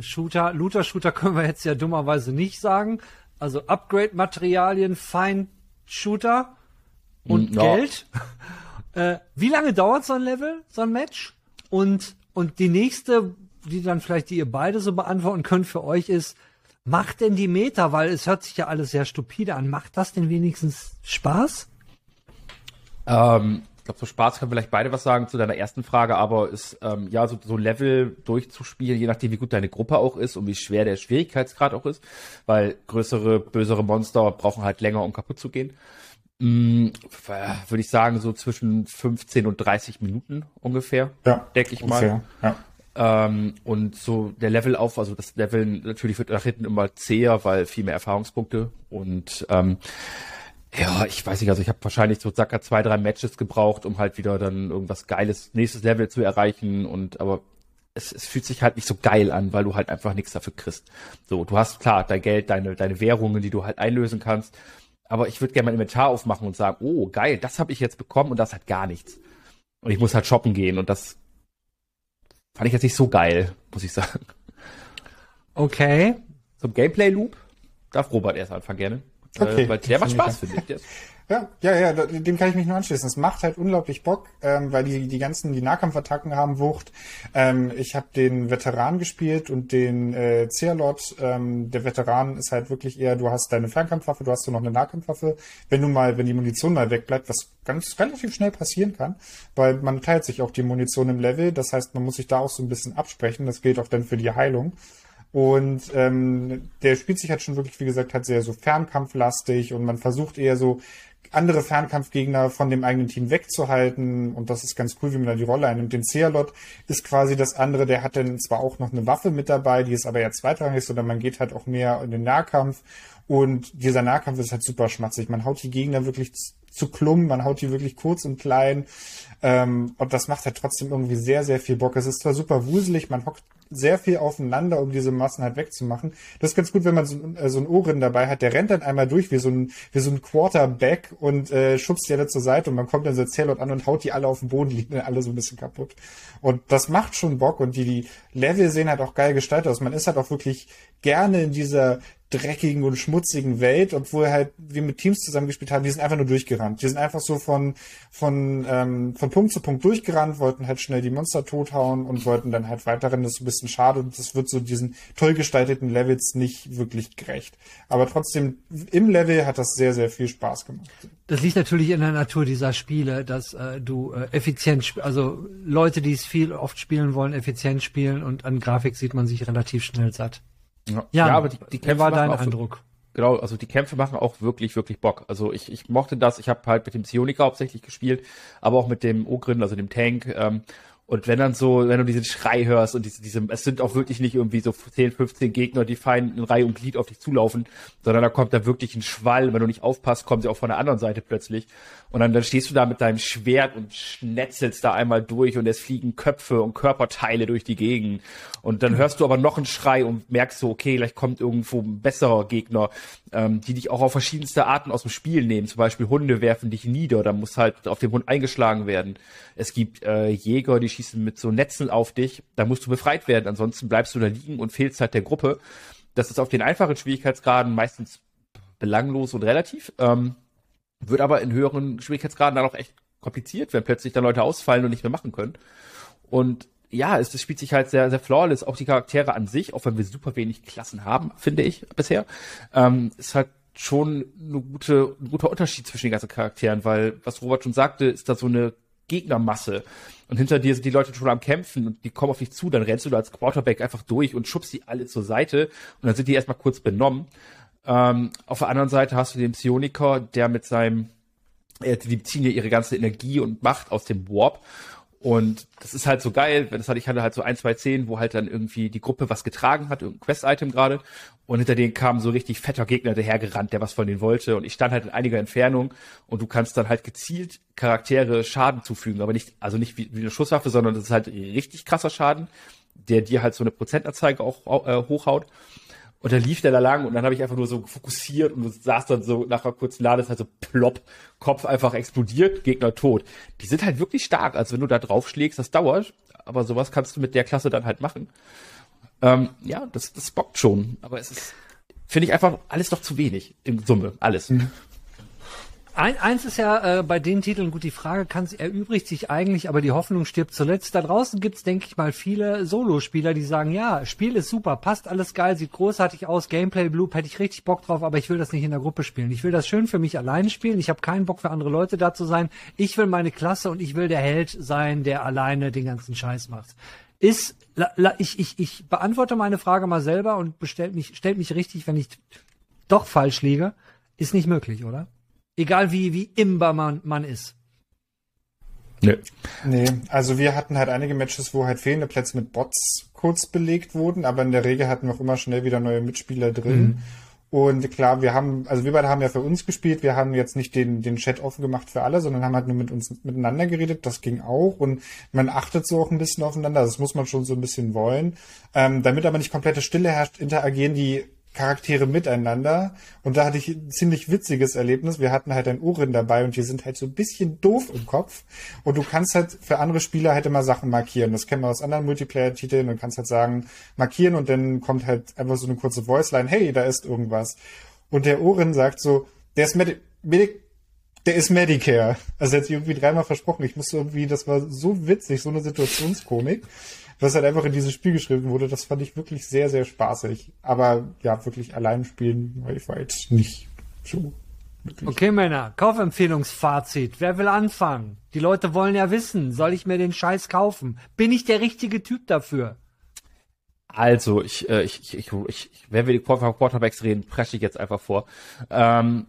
Shooter, Looter-Shooter können wir jetzt ja dummerweise nicht sagen also Upgrade-Materialien, Fine-Shooter und ja. Geld. äh, wie lange dauert so ein Level, so ein Match? Und, und die nächste, die dann vielleicht, die ihr beide so beantworten könnt für euch ist, macht denn die Meta, weil es hört sich ja alles sehr stupide an, macht das denn wenigstens Spaß? Ähm, glaube, so Spaß können vielleicht beide was sagen zu deiner ersten Frage, aber ist ähm, ja so, so Level durchzuspielen, je nachdem wie gut deine Gruppe auch ist und wie schwer der Schwierigkeitsgrad auch ist, weil größere, bösere Monster brauchen halt länger, um kaputt zu gehen. Hm, Würde ich sagen, so zwischen 15 und 30 Minuten ungefähr, ja, denke ich ungefähr, mal. Ja. Ähm, und so der Level auf, also das Level natürlich wird nach hinten immer zäher, weil viel mehr Erfahrungspunkte und ähm, ja, ich weiß nicht, also ich habe wahrscheinlich so circa zwei, drei Matches gebraucht, um halt wieder dann irgendwas Geiles, nächstes Level zu erreichen und aber es, es fühlt sich halt nicht so geil an, weil du halt einfach nichts dafür kriegst. So, du hast klar dein Geld, deine, deine Währungen, die du halt einlösen kannst, aber ich würde gerne mein Inventar aufmachen und sagen, oh geil, das habe ich jetzt bekommen und das hat gar nichts. Und ich muss halt shoppen gehen und das fand ich jetzt nicht so geil, muss ich sagen. Okay. Zum Gameplay-Loop darf Robert erst anfangen gerne. Äh, okay. Äh, weil der macht Spaß, finde ich. Ja, ja, ja, dem kann ich mich nur anschließen. Es macht halt unglaublich Bock, ähm, weil die die ganzen die Nahkampfattacken haben Wucht. Ähm, ich habe den Veteran gespielt und den äh, Cealot. Ähm, der Veteran ist halt wirklich eher, du hast deine Fernkampfwaffe, du hast so noch eine Nahkampfwaffe. Wenn du mal, wenn die Munition mal wegbleibt, was ganz relativ schnell passieren kann, weil man teilt sich auch die Munition im Level. Das heißt, man muss sich da auch so ein bisschen absprechen. Das gilt auch dann für die Heilung. Und ähm, der spielt sich halt schon wirklich, wie gesagt, halt sehr so fernkampflastig und man versucht eher so andere Fernkampfgegner von dem eigenen Team wegzuhalten. Und das ist ganz cool, wie man da die Rolle einnimmt. Den Cealot ist quasi das andere, der hat dann zwar auch noch eine Waffe mit dabei, die ist aber eher zweitrangig, sondern man geht halt auch mehr in den Nahkampf. Und dieser Nahkampf ist halt super schmatzig. Man haut die Gegner wirklich zu klummen, man haut die wirklich kurz und klein. Ähm, und das macht halt trotzdem irgendwie sehr, sehr viel Bock. Es ist zwar super wuselig, man hockt sehr viel aufeinander, um diese Massen halt wegzumachen. Das ist ganz gut, wenn man so, äh, so einen Ohren dabei hat, der rennt dann einmal durch wie so ein, wie so ein Quarterback und äh, schubst die alle zur Seite und man kommt dann so Zählot an und haut die alle auf den Boden, liegen dann alle so ein bisschen kaputt. Und das macht schon Bock und die, die Level sehen halt auch geil gestaltet aus. Man ist halt auch wirklich gerne in dieser dreckigen und schmutzigen Welt, obwohl halt wir mit Teams zusammengespielt haben, die sind einfach nur durchgerannt. Die sind einfach so von von ähm, von Punkt zu Punkt durchgerannt, wollten halt schnell die Monster tothauen und wollten dann halt weiterrennen. Das ist ein bisschen schade und das wird so diesen toll gestalteten Levels nicht wirklich gerecht. Aber trotzdem im Level hat das sehr sehr viel Spaß gemacht. Das liegt natürlich in der Natur dieser Spiele, dass äh, du äh, effizient, also Leute, die es viel oft spielen wollen, effizient spielen und an Grafik sieht man sich relativ schnell satt. Ja, Ja, aber die, die Kämpfe war dein Eindruck? Genau, also die Kämpfe machen auch wirklich, wirklich Bock. Also ich, ich mochte das. Ich habe halt mit dem Psioniker hauptsächlich gespielt, aber auch mit dem Ogrin, also dem Tank. Ähm, und wenn dann so, wenn du diesen Schrei hörst und diese, diese, es sind auch wirklich nicht irgendwie so 10, 15 Gegner, die fein in Reihe und Glied auf dich zulaufen, sondern da kommt da wirklich ein Schwall. Wenn du nicht aufpasst, kommen sie auch von der anderen Seite plötzlich. Und dann, dann stehst du da mit deinem Schwert und schnetzelst da einmal durch und es fliegen Köpfe und Körperteile durch die Gegend. Und dann hörst du aber noch einen Schrei und merkst so, okay, gleich kommt irgendwo ein besserer Gegner, ähm, die dich auch auf verschiedenste Arten aus dem Spiel nehmen. Zum Beispiel Hunde werfen dich nieder, da muss halt auf dem Hund eingeschlagen werden. Es gibt äh, Jäger, die schießen mit so Netzen auf dich, da musst du befreit werden, ansonsten bleibst du da liegen und fehlst halt der Gruppe. Das ist auf den einfachen Schwierigkeitsgraden meistens belanglos und relativ. Ähm, wird aber in höheren Schwierigkeitsgraden dann auch echt kompliziert, wenn plötzlich dann Leute ausfallen und nicht mehr machen können. Und ja, es, es spielt sich halt sehr, sehr flawless. Auch die Charaktere an sich, auch wenn wir super wenig Klassen haben, finde ich bisher, ähm, ist halt schon eine gute, ein guter Unterschied zwischen den ganzen Charakteren, weil, was Robert schon sagte, ist da so eine Gegnermasse. Und hinter dir sind die Leute schon am Kämpfen und die kommen auf dich zu, dann rennst du da als Quarterback einfach durch und schubst die alle zur Seite und dann sind die erstmal kurz benommen. Ähm, auf der anderen Seite hast du den Psioniker, der mit seinem, äh, die ziehen ja ihre ganze Energie und Macht aus dem Warp. Und das ist halt so geil, das hatte ich hatte halt so ein, zwei Szenen, wo halt dann irgendwie die Gruppe was getragen hat, irgendein Quest-Item gerade. Und hinter denen kam so richtig fetter Gegner dahergerannt, der was von denen wollte. Und ich stand halt in einiger Entfernung und du kannst dann halt gezielt Charaktere Schaden zufügen, aber nicht, also nicht wie, wie eine Schusswaffe, sondern das ist halt richtig krasser Schaden, der dir halt so eine Prozentanzeige auch äh, hochhaut. Und dann lief der da lang und dann habe ich einfach nur so fokussiert und saß dann so nach einer kurzen Lades halt so plopp, Kopf einfach explodiert, Gegner tot. Die sind halt wirklich stark, also wenn du da draufschlägst, das dauert, aber sowas kannst du mit der Klasse dann halt machen. Ähm, ja, das, das bockt schon, aber es ist, finde ich einfach alles noch zu wenig in Summe, alles. Ein, eins ist ja äh, bei den Titeln gut die Frage, kann erübrigt sich eigentlich, aber die Hoffnung stirbt zuletzt. Da draußen gibt's, denke ich mal, viele Solospieler, die sagen, ja, Spiel ist super, passt alles geil, sieht großartig aus, Gameplay Loop hätte ich richtig Bock drauf, aber ich will das nicht in der Gruppe spielen. Ich will das schön für mich alleine spielen. Ich habe keinen Bock für andere Leute da zu sein. Ich will meine Klasse und ich will der Held sein, der alleine den ganzen Scheiß macht. Ist la, la, ich, ich, ich beantworte meine Frage mal selber und bestellt mich, stellt mich richtig, wenn ich doch falsch liege. Ist nicht möglich, oder? Egal wie, wie imbar man, man ist. Nö. Nee, also wir hatten halt einige Matches, wo halt fehlende Plätze mit Bots kurz belegt wurden, aber in der Regel hatten wir auch immer schnell wieder neue Mitspieler drin. Und klar, wir haben, also wir beide haben ja für uns gespielt, wir haben jetzt nicht den, den Chat offen gemacht für alle, sondern haben halt nur mit uns miteinander geredet, das ging auch und man achtet so auch ein bisschen aufeinander, das muss man schon so ein bisschen wollen. Ähm, damit aber nicht komplette Stille herrscht, interagieren die Charaktere miteinander. Und da hatte ich ein ziemlich witziges Erlebnis. Wir hatten halt ein Urin dabei und die sind halt so ein bisschen doof im Kopf. Und du kannst halt für andere Spieler halt immer Sachen markieren. Das kennen wir aus anderen Multiplayer-Titeln und kannst halt sagen, markieren und dann kommt halt einfach so eine kurze Voiceline, hey, da ist irgendwas. Und der Urin sagt so, der ist Medi Medic der ist Medicare. Also er hat sich irgendwie dreimal versprochen. Ich musste irgendwie, das war so witzig, so eine Situationskomik was halt einfach in dieses Spiel geschrieben wurde, das fand ich wirklich sehr, sehr spaßig. Aber ja, wirklich allein spielen, weil ich war jetzt nicht so. Wirklich. Okay, Männer, Kaufempfehlungsfazit. Wer will anfangen? Die Leute wollen ja wissen, soll ich mir den Scheiß kaufen? Bin ich der richtige Typ dafür? Also, ich, äh, ich, ich, ich, ich, wenn wir die Quarterbacks reden, presche ich jetzt einfach vor. Ähm,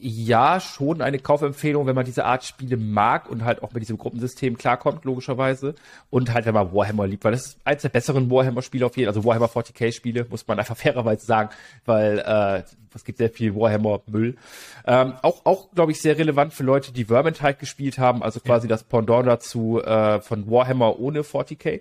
ja, schon eine Kaufempfehlung, wenn man diese Art Spiele mag und halt auch mit diesem Gruppensystem klarkommt, logischerweise. Und halt, wenn man Warhammer liebt, weil das ist eins der besseren Warhammer-Spiele auf jeden Fall, also Warhammer 40k-Spiele, muss man einfach fairerweise sagen, weil äh, es gibt sehr viel Warhammer-Müll. Ähm, auch, auch glaube ich, sehr relevant für Leute, die Vermintide gespielt haben, also quasi ja. das Pendant dazu äh, von Warhammer ohne 40k.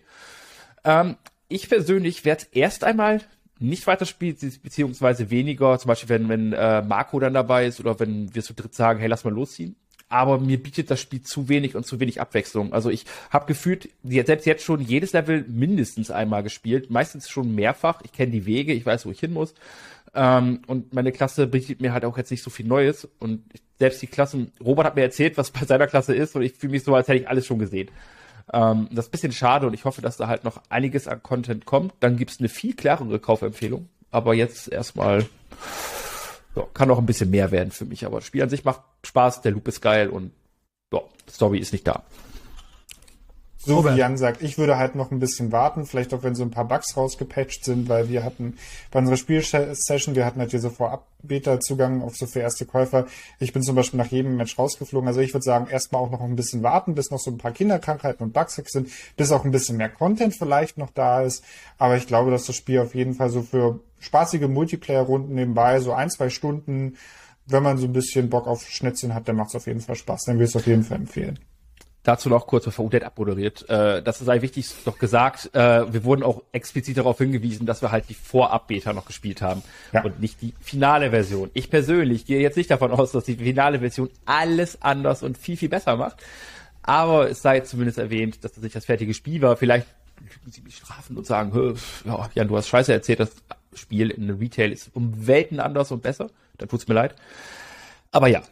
Ähm, ich persönlich werde erst einmal nicht weiterspielen, beziehungsweise weniger, zum Beispiel wenn, wenn äh, Marco dann dabei ist oder wenn wir zu dritt sagen, hey, lass mal losziehen. Aber mir bietet das Spiel zu wenig und zu wenig Abwechslung. Also ich habe gefühlt, selbst jetzt schon jedes Level mindestens einmal gespielt, meistens schon mehrfach. Ich kenne die Wege, ich weiß, wo ich hin muss. Ähm, und meine Klasse bietet mir halt auch jetzt nicht so viel Neues. Und selbst die Klassen, Robert hat mir erzählt, was bei seiner Klasse ist, und ich fühle mich so, als hätte ich alles schon gesehen. Ähm, das ist ein bisschen schade und ich hoffe, dass da halt noch einiges an Content kommt. Dann gibt's eine viel klarere Kaufempfehlung. Aber jetzt erstmal ja, kann noch ein bisschen mehr werden für mich. Aber das Spiel an sich macht Spaß, der Loop ist geil und ja, Story ist nicht da. So Robert. wie Jan sagt, ich würde halt noch ein bisschen warten, vielleicht auch wenn so ein paar Bugs rausgepatcht sind, weil wir hatten bei unserer Spielsession, wir hatten halt diese Vorab-Beta-Zugang auf so für erste Käufer. Ich bin zum Beispiel nach jedem Match rausgeflogen. Also ich würde sagen, erstmal auch noch ein bisschen warten, bis noch so ein paar Kinderkrankheiten und Bugs weg sind, bis auch ein bisschen mehr Content vielleicht noch da ist. Aber ich glaube, dass das Spiel auf jeden Fall so für spaßige Multiplayer-Runden nebenbei, so ein, zwei Stunden, wenn man so ein bisschen Bock auf Schnitzchen hat, dann macht es auf jeden Fall Spaß. Dann würde ich es auf jeden Fall empfehlen. Dazu noch kurz, bevor Udet abmoderiert. Äh, das sei wichtig noch gesagt. Äh, wir wurden auch explizit darauf hingewiesen, dass wir halt die Vorab-Beta noch gespielt haben Ja. und nicht die finale Version. Ich persönlich gehe jetzt nicht davon aus, dass die finale Version alles anders und viel, viel besser macht. Aber es sei zumindest erwähnt, dass das nicht das fertige Spiel war. Vielleicht lügen sie mich strafen und sagen, "Hö, ja, Jan, du hast scheiße erzählt, das Spiel in der Retail ist um Welten anders und besser. Dann tut's mir leid. Aber ja.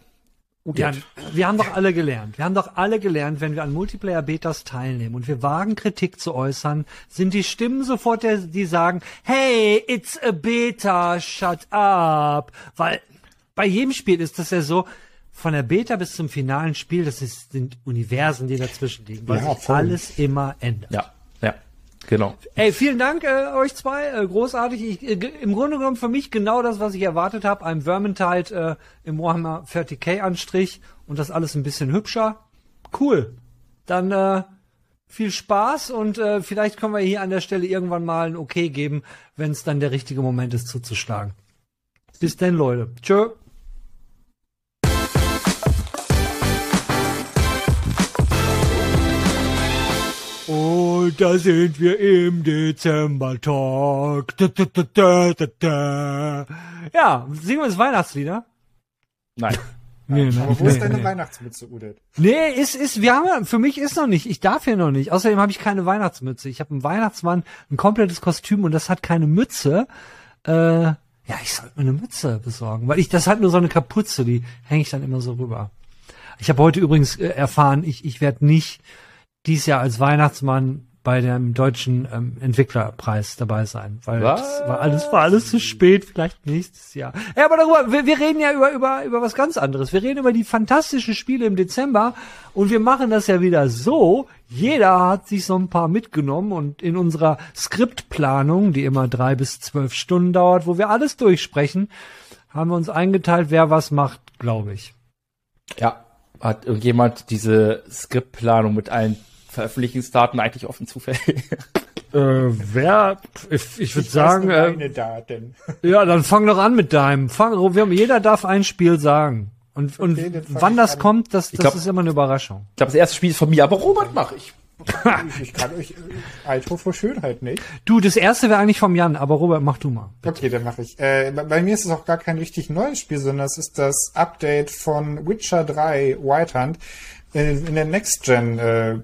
Jan, wir haben doch alle gelernt. Wir haben doch alle gelernt, wenn wir an Multiplayer-Betas teilnehmen und wir wagen Kritik zu äußern, sind die Stimmen sofort, der, die sagen, hey, it's a Beta, shut up. Weil bei jedem Spiel ist das ja so, von der Beta bis zum finalen Spiel, das ist, sind Universen, die dazwischen liegen, weil Ja, sich voll. alles immer ändert. Ja, genau. Ey, vielen Dank äh, euch zwei, äh, großartig. Ich, äh, Im Grunde genommen für mich genau das, was ich erwartet habe. Ein Vermintide äh, im Warhammer 40k Anstrich und das alles ein bisschen hübscher. Cool. Dann äh, viel Spaß und äh, vielleicht können wir hier an der Stelle irgendwann mal ein Okay geben, wenn es dann der richtige Moment ist zuzuschlagen. Bis denn, Leute. Tschö. Und da sind wir im Dezember-Talk. Da, da, da, da, da, da. Ja, singen wir das Weihnachtslieder? Nein. Nee, ne? Aber wo ist nee, deine nee. Weihnachtsmütze, Udet? Nee, ist, ist, wir haben für mich ist noch nicht. Ich darf hier noch nicht. Außerdem habe ich keine Weihnachtsmütze. Ich habe einen Weihnachtsmann, ein komplettes Kostüm und das hat keine Mütze. Äh, ja, ich sollte mir eine Mütze besorgen, weil ich, das hat nur so eine Kapuze, die hänge ich dann immer so rüber. Ich habe heute übrigens äh, erfahren, ich, ich werde nicht dies Jahr als Weihnachtsmann bei dem deutschen ähm, Entwicklerpreis dabei sein, weil Was? das war alles war alles zu spät, vielleicht nächstes Jahr. Ja, aber darüber, wir, wir reden ja über über über was ganz anderes. Wir reden über die fantastischen Spiele im Dezember und wir machen das ja wieder so. Jeder hat sich so ein paar mitgenommen und in unserer Skriptplanung, die immer drei bis zwölf Stunden dauert, wo wir alles durchsprechen, haben wir uns eingeteilt, wer was macht, glaube ich. Ja, hat irgendjemand diese Skriptplanung mit allen Veröffentlichungsdaten eigentlich offen zufällig? Äh, wer? Ich, ich würde sagen, äh, Daten. ja, dann fang doch an mit deinem. Fang, wir haben, jeder darf ein Spiel sagen. Und, und Okay, fang wann das an. kommt, das, das glaub- ist immer eine Überraschung. Ich glaube, das erste Spiel ist von mir, aber Robert mach ich. Ich, ich kann euch äh, Altro vor Schönheit nicht. Du, das erste wäre eigentlich vom Jan, aber Robert, mach du mal. Okay, dann mache ich. Äh, bei- bei mir ist es auch gar kein richtig neues Spiel, sondern es ist das Update von Witcher 3 White Hunt in, der Next Gen, äh,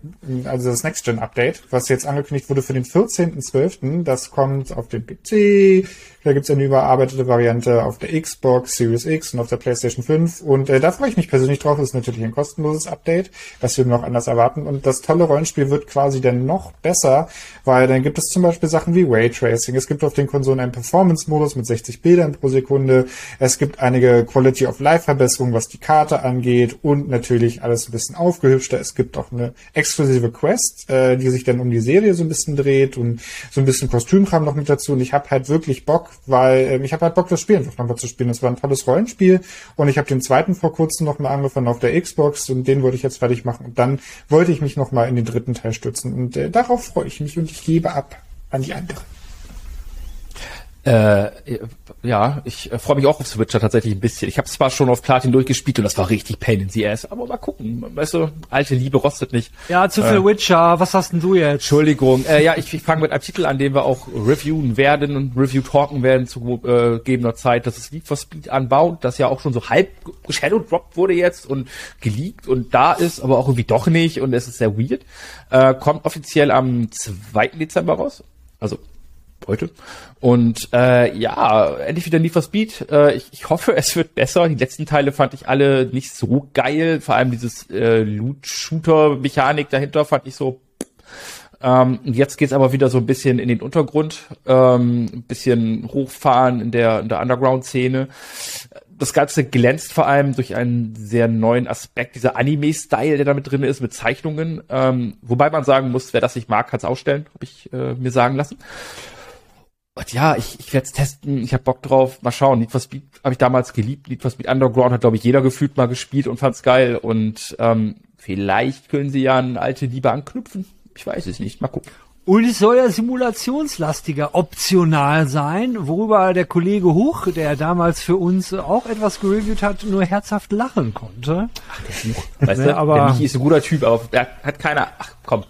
also das Next Gen Update, was jetzt angekündigt wurde für den 14.12. Das kommt auf den PC, da gibt's eine überarbeitete Variante auf der Xbox, Series X und auf der PlayStation 5 und äh, da freue ich mich persönlich drauf. Das ist natürlich ein kostenloses Update, was wir noch anders erwarten und das tolle Rollenspiel wird quasi dann noch besser, weil dann gibt es zum Beispiel Sachen wie Raytracing. Es gibt auf den Konsolen einen Performance-Modus mit 60 Bildern pro Sekunde. Es gibt einige Quality of Life Verbesserungen, was die Karte angeht und natürlich alles ein bisschen aufgehübschter. Es gibt auch eine exklusive Quest, äh, die sich dann um die Serie so ein bisschen dreht und so ein bisschen Kostümkram noch mit dazu. Und ich habe halt wirklich Bock, weil ähm, ich habe halt Bock, das Spiel einfach nochmal zu spielen. Es war ein tolles Rollenspiel und ich habe den zweiten vor kurzem nochmal angefangen auf der Xbox und den wollte ich jetzt fertig machen. Und dann wollte ich mich nochmal in den dritten Teil stürzen. Und äh, darauf freue ich mich und ich gebe ab an die anderen. Äh, ja, ich äh, freue mich auch auf Switcher tatsächlich ein bisschen. Ich habe zwar schon auf Platin durchgespielt und das war richtig Pain in the Ass, aber mal gucken. Weißt du, alte Liebe rostet nicht. Ja, zu viel Witcher. Was hast denn du jetzt? Entschuldigung. Äh, ja, ich, ich fange mit einem Titel an, den wir auch reviewen werden und review talken werden zu äh, gegebener Zeit. Das ist Need for Speed Unbound, das ja auch schon so halb Shadow Drop wurde jetzt und geleakt und da ist, aber auch irgendwie doch nicht und es ist sehr weird. Äh, kommt offiziell am 2. Dezember raus. Also heute. Und äh, ja, endlich wieder Need for Speed. Äh, ich, ich hoffe, es wird besser. Die letzten Teile fand ich alle nicht so geil. Vor allem dieses äh, Loot-Shooter-Mechanik dahinter fand ich so. Ähm, jetzt geht's aber wieder so ein bisschen in den Untergrund, ähm, ein bisschen hochfahren in der, in der Underground-Szene. Das Ganze glänzt vor allem durch einen sehr neuen Aspekt, dieser Anime-Style, der da mit drin ist, mit Zeichnungen. Ähm, wobei man sagen muss, wer das nicht mag, kann's ausstellen, habe ich äh, mir sagen lassen. Ja, ich, ich werde es testen, ich habe Bock drauf, mal schauen. Need for Speed habe ich damals geliebt, Need for Speed Underground hat, glaube ich, jeder gefühlt mal gespielt und fand's geil. Und ähm, vielleicht können sie ja eine alte Liebe anknüpfen. Ich weiß es nicht, mal gucken. Und es soll ja simulationslastiger optional sein, worüber der Kollege Huch, der damals für uns auch etwas gereviewt hat, nur herzhaft lachen konnte. Weißt Ja, du, aber- der Michi ist ein guter Typ, aber der hat keiner. Ach komm.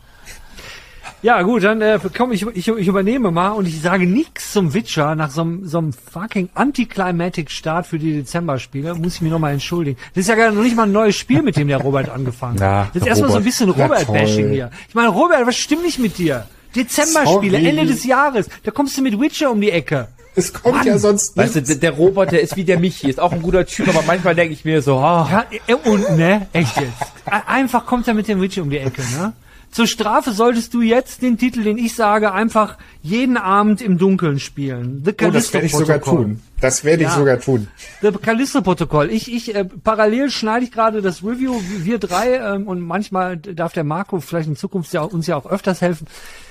Ja, gut, dann äh, komm, ich, ich, ich übernehme mal und ich sage nichts zum Witcher nach so einem so einem fucking Anticlimatic-Start für die Dezember-Spiele. Muss ich mir nochmal entschuldigen. Das ist ja gar noch nicht mal ein neues Spiel, mit dem der Robert angefangen Ja, hat. Das ist erstmal so ein bisschen Ja, Robert-Bashing toll. hier. Ich meine, Robert, was stimmt nicht mit dir? Dezember-Spiele. Ende des Jahres. Da kommst du mit Witcher um die Ecke. Es kommt ja sonst Weißt du, nicht. der, der Robert, der ist wie der Michi, ist auch ein guter Typ, aber manchmal denke ich mir so, ah, Ja, äh, und ne? Echt jetzt. Ein- Einfach kommt er mit dem Witcher um die Ecke, ne? Zur Strafe solltest du jetzt den Titel, den ich sage, einfach jeden Abend im Dunkeln spielen. The Oh, das werde ich sogar tun. Das werde ich Ja. sogar tun. The Callisto-Protokoll. Ich, ich, äh, parallel schneide ich gerade das Review, wir drei, ähm, und manchmal darf der Marco vielleicht in Zukunft ja uns ja auch öfters helfen.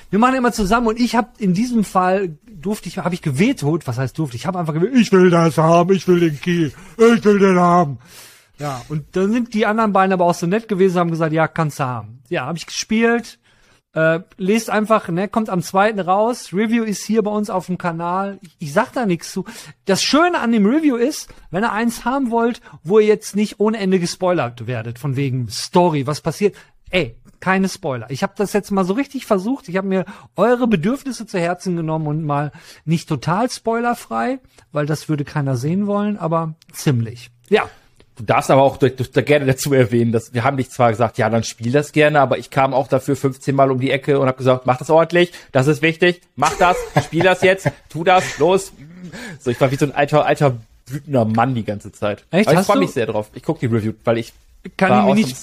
Wir machen immer zusammen und ich habe in diesem Fall durfte ich, habe ich gewehtot, was heißt durfte? Ich habe einfach gewählt, ich will das haben, ich will den Key, ich will den haben. Ja, und dann sind die anderen beiden aber auch so nett gewesen, haben gesagt, ja, kannst du haben. Ja, habe ich gespielt. Äh, lest einfach, ne, kommt am zweiten raus. Review ist hier bei uns auf dem Kanal. Ich, ich sag da nichts zu. Das Schöne an dem Review ist, wenn ihr eins haben wollt, wo ihr jetzt nicht ohne Ende gespoilert werdet, von wegen Story, was passiert. Ey, keine Spoiler. Ich habe das jetzt mal so richtig versucht. Ich habe mir eure Bedürfnisse zu Herzen genommen und mal nicht total spoilerfrei, weil das würde keiner sehen wollen, aber ziemlich. Ja, Du darfst aber auch durch, durch, da gerne dazu erwähnen, dass wir haben dich zwar gesagt, ja, dann spiel das gerne, aber ich kam auch dafür 15 Mal um die Ecke und habe gesagt, mach das ordentlich, das ist wichtig, mach das, spiel das jetzt, tu das, los. So, ich war wie so ein alter, alter wütender Mann die ganze Zeit. Echt? Aber ich freue mich sehr drauf. Ich guck die Review, weil ich kann ich, mich nicht,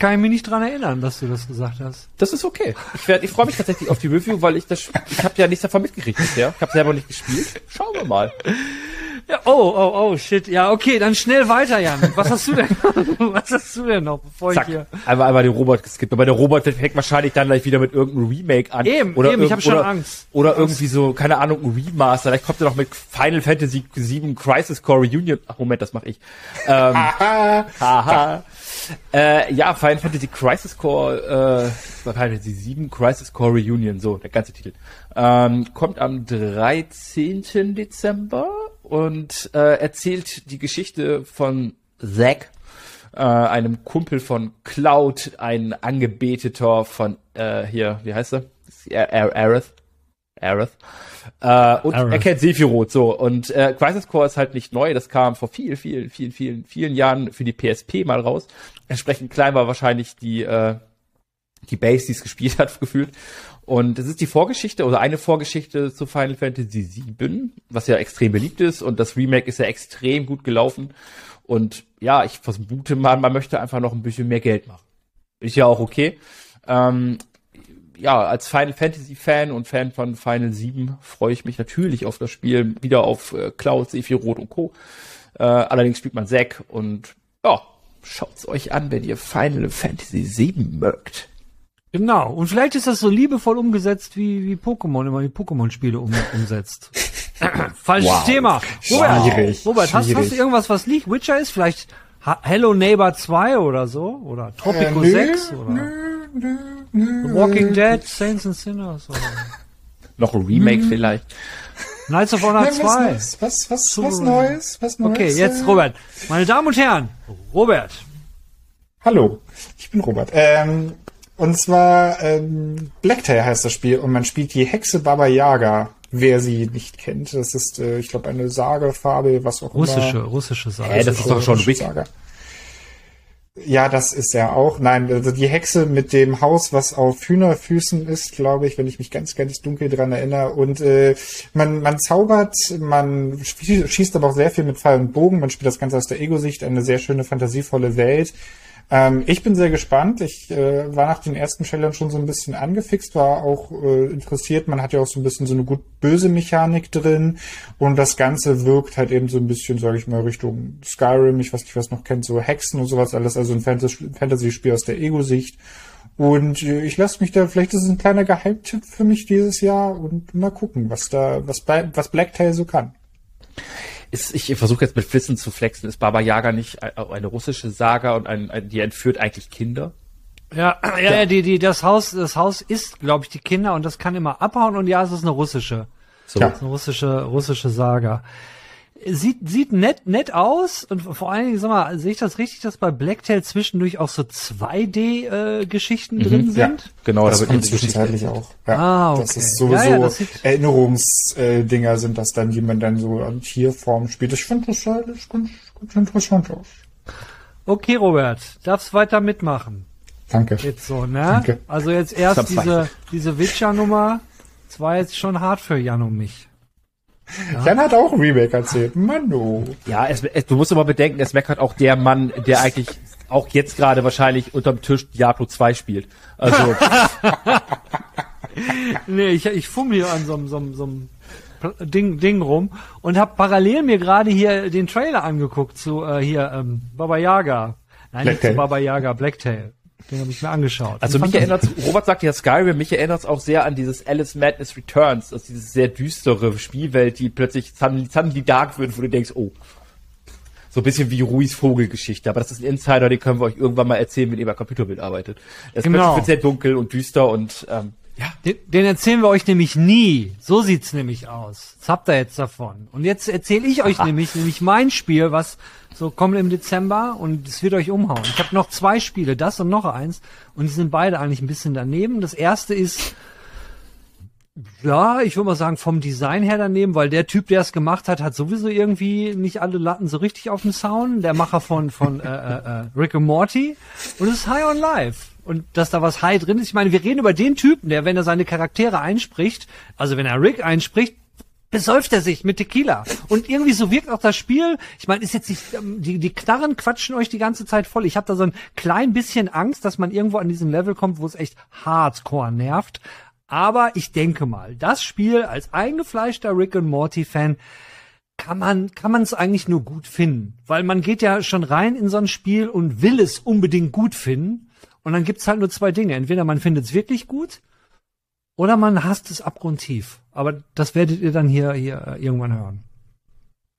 kann ich mich nicht dran erinnern, dass du das gesagt hast. Das ist okay. Ich werd, ich freue mich tatsächlich auf die Review, weil ich das, ich habe ja nichts davon mitgekriegt bisher. Ich habe selber nicht gespielt. Schauen wir mal. Ja, oh, oh, oh, shit. Ja, okay, dann schnell weiter, Jan. Was hast du denn? Was hast du denn noch, bevor Zack, ich hier. einmal, einmal den Robot geskippt. Aber der Robot fängt wahrscheinlich dann gleich wieder mit irgendeinem Remake an. Eben, oder eben, ich irgend- hab schon oder, Angst. Oder irgendwie so, keine Ahnung, ein Remaster. Vielleicht kommt er noch mit Final Fantasy VII Crisis Core Reunion. Ach, Moment, das mache ich. Ähm, haha. Äh, ja, Final Fantasy Crisis Core, äh, Final Fantasy VII Crisis Core Reunion, so, der ganze Titel. Ähm, kommt am 13. Dezember und äh, erzählt die Geschichte von Zack, äh, einem Kumpel von Cloud, ein Angebeteter von, äh, hier, wie heißt er? Aerith. Aerith. Äh, und Aerith. er kennt Sephiroth, so. Und äh, Crisis Core ist halt nicht neu, das kam vor vielen, vielen, vielen, vielen, vielen Jahren für die PSP mal raus. Entsprechend klein war wahrscheinlich die, äh, die Base, die es gespielt hat, gefühlt. Und das ist die Vorgeschichte oder eine Vorgeschichte zu Final Fantasy VII, was ja extrem beliebt ist. Und das Remake ist ja extrem gut gelaufen. Und ja, ich vermute mal, man möchte einfach noch ein bisschen mehr Geld machen. Ist ja auch okay. Ähm, ja, als Final Fantasy Fan und Fan von Final 7 freue ich mich natürlich auf das Spiel, wieder auf äh, Cloud, Sephiroth und Co. Äh, allerdings spielt man Zack und ja, schaut's euch an, wenn ihr Final Fantasy 7 mögt. Genau. Und vielleicht ist das so liebevoll umgesetzt, wie, wie Pokémon immer die Pokémon-Spiele um, umsetzt. Falsches Wow. Thema. Robert, Schwierig, Robert hast, schwierig. hast du irgendwas, was liegt? Witcher ist? Vielleicht Hello Neighbor 2 oder so? Oder Tropico Äh, nö, 6? Oder The Walking Dead, Saints and Sinners? Oder? Noch ein Remake vielleicht. Knights of Honor Nein, was 2. Neues? Was, was, Super. was Neues? Was Neues? Okay, jetzt Robert. Meine Damen und Herren, Robert. Hallo, ich bin Robert. Ähm, und zwar ähm, Blacktail heißt das Spiel und man spielt die Hexe Baba Yaga. Wer sie nicht kennt, das ist, äh, ich glaube, eine Sage, Fabel, was auch Russische, immer. russische Sache. Hä, das ist doch John Wick. Sage. Ja, das ist er auch. Nein, also die Hexe mit dem Haus, was auf Hühnerfüßen ist, glaube ich, wenn ich mich ganz, ganz dunkel dran erinnere. Und äh, man, man zaubert, man schie- schießt aber auch sehr viel mit Pfeil und Bogen. Man spielt das Ganze aus der Ego-Sicht, eine sehr schöne, fantasievolle Welt. Ähm, ich bin sehr gespannt. Ich äh, war nach den ersten Trailern schon so ein bisschen angefixt, war auch äh, interessiert. Man hat ja auch so ein bisschen so eine gut-böse Mechanik drin und das Ganze wirkt halt eben so ein bisschen, sage ich mal, Richtung Skyrim. Ich weiß nicht, was noch kennt, so Hexen und sowas alles. Also ein Fantas- Fantasy-Spiel aus der Ego-Sicht. Und äh, ich lasse mich da, vielleicht ist es ein kleiner Geheimtipp für mich dieses Jahr und mal gucken, was da, was, was Blacktail so kann. Ist, ich versuche jetzt mit Flissen zu flexen. Ist Baba Yaga nicht eine russische Saga und ein, ein, die entführt eigentlich Kinder? Ja, ja, ja, die, die, das Haus, das Haus ist, glaube ich, die Kinder und das kann immer abhauen und ja, es ist eine russische, So. Ja. eine russische, russische Saga. Sieht, sieht nett, nett aus und vor allen Dingen, sag mal, sehe ich das richtig, dass bei Blacktail zwischendurch auch so 2D-Geschichten drin sind? Genau, das da wird kommt zwischenzeitlich auch. Ja, Ah, okay. Das ist sowieso Ja, ja, das sieht- Erinnerungsdinger sind das dann, die man dann so an Tierform spielt. Ich finde das alles ganz, ganz interessant aus. Okay, Robert, darfst weiter mitmachen. Danke. Jetzt so, ne? Danke. Also jetzt erst diese, diese Witcher-Nummer. Das war jetzt schon hart für Jan und mich. Jan hat auch ein Remake erzählt. Mano. Ja, es, es, du musst aber bedenken, es meckert auch der Mann, der eigentlich auch jetzt gerade wahrscheinlich unterm Tisch Diablo 2 spielt. Also, Nee, ich, ich fummel hier an so einem, so so Ding, Ding rum und habe parallel mir gerade hier den Trailer angeguckt zu äh, hier ähm, Baba Yaga. Nein, nicht Blacktail. zu Baba Yaga, Blacktail. Den habe ich mir angeschaut. also Ich mich erinnert, Robert sagte ja Skyrim, mich erinnert es auch sehr an dieses Alice Madness Returns, also diese sehr düstere Spielwelt, die plötzlich suddenly, suddenly dark wird, wo du denkst, oh. So ein bisschen wie Ruiz Vogelgeschichte, aber das ist ein Insider, den können wir euch irgendwann mal erzählen, wenn ihr bei Computerbild arbeitet. Es Genau. wird sehr dunkel und düster und ähm, ja, Den, den erzählen wir euch nämlich nie. So sieht's nämlich aus. Das habt ihr jetzt davon. Und jetzt erzähle ich euch nämlich, nämlich mein Spiel, was so kommt im Dezember und es wird euch umhauen. Ich habe noch zwei Spiele, das und noch eins, und die sind beide eigentlich ein bisschen daneben. Das erste ist, ja, ich würde mal sagen, vom Design her daneben, weil der Typ, der es gemacht hat, hat sowieso irgendwie nicht alle Latten so richtig auf dem Sound. Der Macher von, von äh, äh, äh, Rick and Morty. Und es ist High on Life. Und dass da was High drin ist. Ich meine, wir reden über den Typen, der, wenn er seine Charaktere einspricht, also wenn er Rick einspricht, besäuft er sich mit Tequila. Und irgendwie so wirkt auch das Spiel. Ich meine, ist jetzt nicht, ähm, die, die Knarren quatschen euch die ganze Zeit voll. Ich habe da so ein klein bisschen Angst, dass man irgendwo an diesen Level kommt, wo es echt hardcore nervt. Aber ich denke mal, das Spiel als eingefleischter Rick and Morty Fan kann man kann man es eigentlich nur gut finden, weil man geht ja schon rein in so ein Spiel und will es unbedingt gut finden und dann gibt's halt nur zwei Dinge, entweder man findet es wirklich gut oder man hasst es abgrundtief. Aber das werdet ihr dann hier hier äh, irgendwann hören.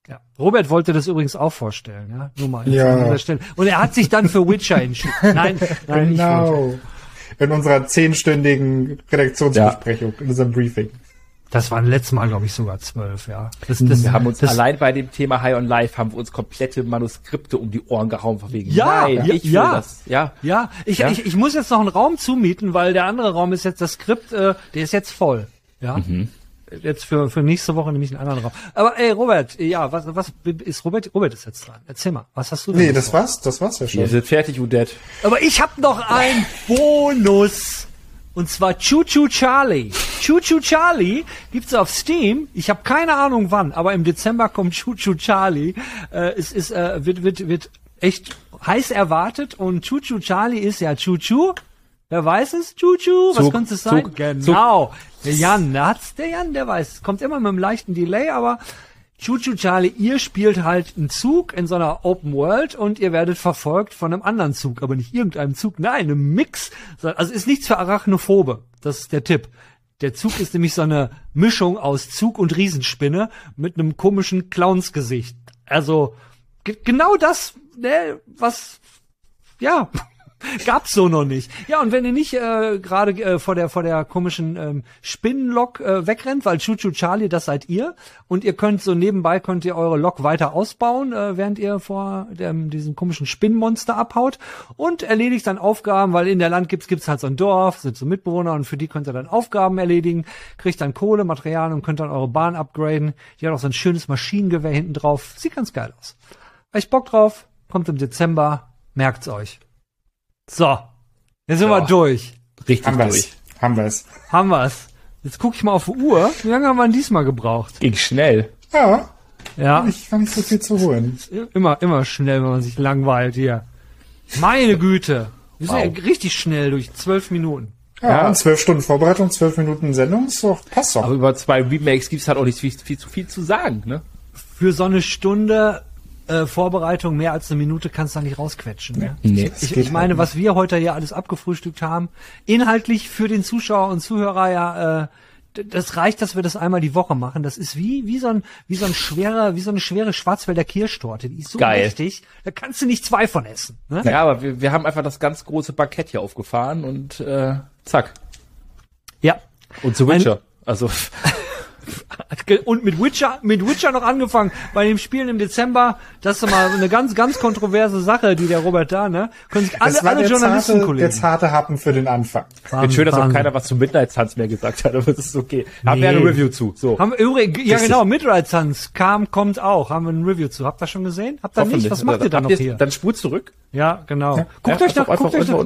Ja. Robert wollte das übrigens auch vorstellen, ja, nur mal Ja. an dieser Stelle. Und er hat sich dann für Witcher entschieden. Nein, nein. Genau. In unserer zehnstündigen Redaktionsbesprechung, in unserem Briefing. Das waren letztes Mal, glaube ich, sogar zwölf, ja. Das, das, wir haben uns das, allein bei dem Thema High on Life haben wir uns komplette Manuskripte um die Ohren gehauen von wegen. Ja, Nein, ja, ich will ja. das. Ja. Ja, ich, Ja? Ich, ich muss jetzt noch einen Raum zumieten, weil der andere Raum ist jetzt das Skript, äh, der ist jetzt voll. Ja. Mhm. Jetzt für, für nächste Woche nehme ich einen anderen Raum. Aber ey, Robert, ja, was, was ist Robert? Robert ist jetzt dran. Erzähl mal, was hast du denn? Nee, das vor? war's, das war's ja schon. Wir sind fertig, Udette. Aber ich habe noch einen Bonus. Und zwar Choo Choo Charlie. Choo Choo Charlie gibt's auf Steam. Ich habe keine Ahnung wann, aber im Dezember kommt Choo Choo Charlie. Äh, es ist, äh, wird, wird, wird echt heiß erwartet. Und Choo Choo Charlie ist ja Choo Choo. Wer weiß es? Choo Choo. Was Zug, könnte es sein? Zug, genau. Der Jan, der hat's, der Jan, der weiß. Es kommt immer mit einem leichten Delay, aber Choo Charlie, ihr spielt halt einen Zug in so einer Open World und ihr werdet verfolgt von einem anderen Zug, aber nicht irgendeinem Zug, nein, einem Mix. Also ist nichts für Arachnophobe. Das ist der Tipp. Der Zug ist nämlich so eine Mischung aus Zug und Riesenspinne mit einem komischen Clownsgesicht. Also ge genau das, ne, was ja, Gab's so noch nicht. Ja, und wenn ihr nicht äh, gerade äh, vor der vor der komischen ähm, Spinnenlok äh, wegrennt, weil Chuchu Charlie, das seid ihr, und ihr könnt so nebenbei könnt ihr eure Lok weiter ausbauen, äh, während ihr vor dem, diesem komischen Spinnenmonster abhaut und erledigt dann Aufgaben, weil in der Land gibt's gibt's halt so ein Dorf, sind so Mitbewohner und für die könnt ihr dann Aufgaben erledigen, kriegt dann Kohle, Material und könnt dann eure Bahn upgraden. Die hat auch so ein schönes Maschinengewehr hinten drauf. Sieht ganz geil aus. Echt Bock drauf? Kommt im Dezember. Merkt's euch. So. Jetzt sind Ja. wir durch. Richtig Haben wir's. durch. Haben wir's. Haben wir's. Jetzt gucke ich mal auf die Uhr. Wie lange haben wir denn diesmal gebraucht? Ging schnell. Ja, Ja, ich war nicht so viel zu holen. immer, immer schnell, wenn man sich langweilt hier. Meine Güte. Wir sind Wow. ja richtig schnell durch zwölf Minuten. Ja, Ja. und zwölf Stunden Vorbereitung, zwölf Minuten Sendung, ist doch, passt doch. Aber über zwei Remakes gibt's halt auch nicht viel, viel zu viel zu sagen, ne? Für so eine Stunde äh, Vorbereitung mehr als eine Minute kannst du da nicht rausquetschen. Ne? Nee. Ich, ich meine, halt was wir heute hier alles abgefrühstückt haben, inhaltlich für den Zuschauer und Zuhörer ja, äh, das reicht, dass wir das einmal die Woche machen. Das ist wie wie so ein wie so ein schwerer wie so eine schwere Schwarzwälder Kirschtorte. Die ist so Geil. mächtig, da kannst du nicht zwei von essen. Ne? Ja, aber wir, wir haben einfach das ganz große Parkett hier aufgefahren und äh, zack. Ja. Und zu Mein- Witcher. Also Und mit Witcher, mit Witcher noch angefangen bei dem Spielen im Dezember. Das ist mal eine ganz, ganz kontroverse Sache, die der Robert da, ne? Können sich alle, alle der zarte, der Journalistenkollegen. zarte Happen für den Anfang. wird schön, dass auch Wahnsinn. keiner was zu Midnight Suns mehr gesagt hat, aber das ist okay. Haben wir Nee. eine Review zu. So. Haben wir übrigens, ja genau, Midnight Suns kam, kommt auch. Haben wir ein Review zu. Habt ihr schon gesehen? Habt ihr nicht? Was macht ihr da noch hier? Dann spult zurück. Ja, genau. Guckt Ja, euch noch, guckt euch noch,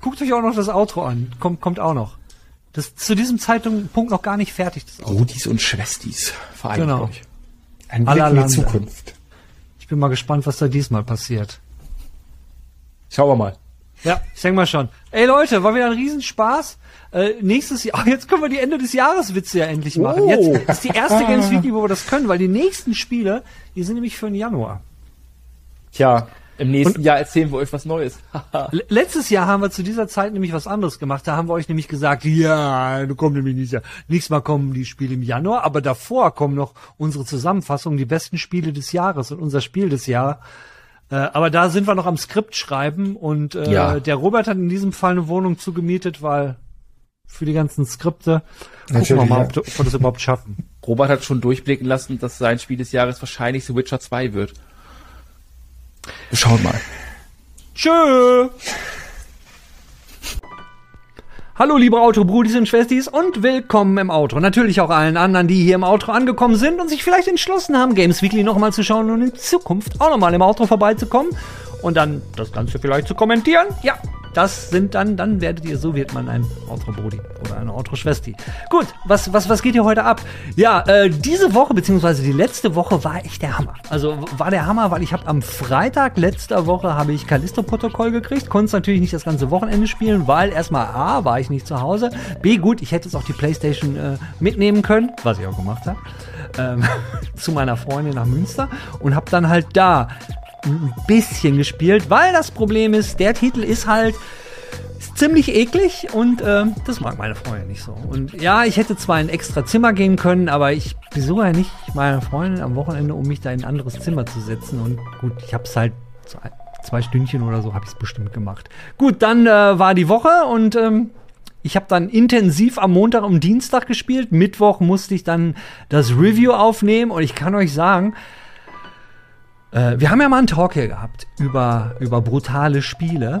guckt euch auch noch das Outro an. Kommt, kommt auch noch. Das ist zu diesem Zeitpunkt noch gar nicht fertig. Das. Rudis und Schwestis. Vereint Genau. euch. Ein Blick in die. Zukunft. Ich bin mal gespannt, was da diesmal passiert. Schauen wir mal. Ja, ich denke mal schon. Ey Leute, war wieder ein Riesenspaß. Äh, nächstes Jahr, jetzt können wir die Ende des Jahres Witze ja endlich machen. Oh. Jetzt ist die erste Games Weekly, wo wir das können, weil die nächsten Spiele, die sind nämlich für den Januar. Tja, im nächsten Jahr erzählen wir euch was Neues. Letztes Jahr haben wir zu dieser Zeit nämlich was anderes gemacht. Da haben wir euch nämlich gesagt, ja, du kommst nämlich nicht. Nächstes Mal kommen die Spiele im Januar, aber davor kommen noch unsere Zusammenfassungen, die besten Spiele des Jahres und unser Spiel des Jahres. Äh, aber da sind wir noch am Skript schreiben und äh, Ja. der Robert hat in diesem Fall eine Wohnung zugemietet, weil für die ganzen Skripte gucken wir mal, ob, ob wir das überhaupt schaffen. Robert hat schon durchblicken lassen, dass sein Spiel des Jahres wahrscheinlich The Witcher 2 wird. Wir schauen mal. Tschö! Hallo liebe Autobrudis und Schwestis und willkommen im Outro. Natürlich auch allen anderen, die hier im Outro angekommen sind und sich vielleicht entschlossen haben, Games Weekly nochmal zu schauen und in Zukunft auch nochmal im Outro vorbeizukommen und dann das Ganze vielleicht zu kommentieren. Ja, das sind dann, dann werdet ihr, so wird man ein Outro-Brudi oder eine Outro-Schwesti. Gut, was, was, was geht hier heute ab? Ja, äh, diese Woche, beziehungsweise die letzte Woche war echt der Hammer. Also war der Hammer, weil ich habe am Freitag letzter Woche habe ich Callisto-Protokoll gekriegt, konnte es natürlich nicht das ganze Wochenende spielen, weil erstmal A, war ich nicht zu Hause, B, gut, ich hätte es auch die Playstation äh, mitnehmen können, was ich auch gemacht habe, ähm, zu meiner Freundin nach Münster und habe dann halt da ein bisschen gespielt, weil das Problem ist, der Titel ist halt ziemlich eklig und ähm, das mag meine Freundin nicht so. Und ja, ich hätte zwar in ein extra Zimmer gehen können, aber ich besuche ja nicht meine Freundin am Wochenende, um mich da in ein anderes Zimmer zu setzen. Und gut, ich habe es halt zwei Stündchen oder so habe ich es bestimmt gemacht. Gut, dann äh, war die Woche und ähm, ich habe dann intensiv am Montag und Dienstag gespielt. Mittwoch musste ich dann das Review aufnehmen und ich kann euch sagen, äh, wir haben ja mal einen Talk hier gehabt über, über brutale Spiele.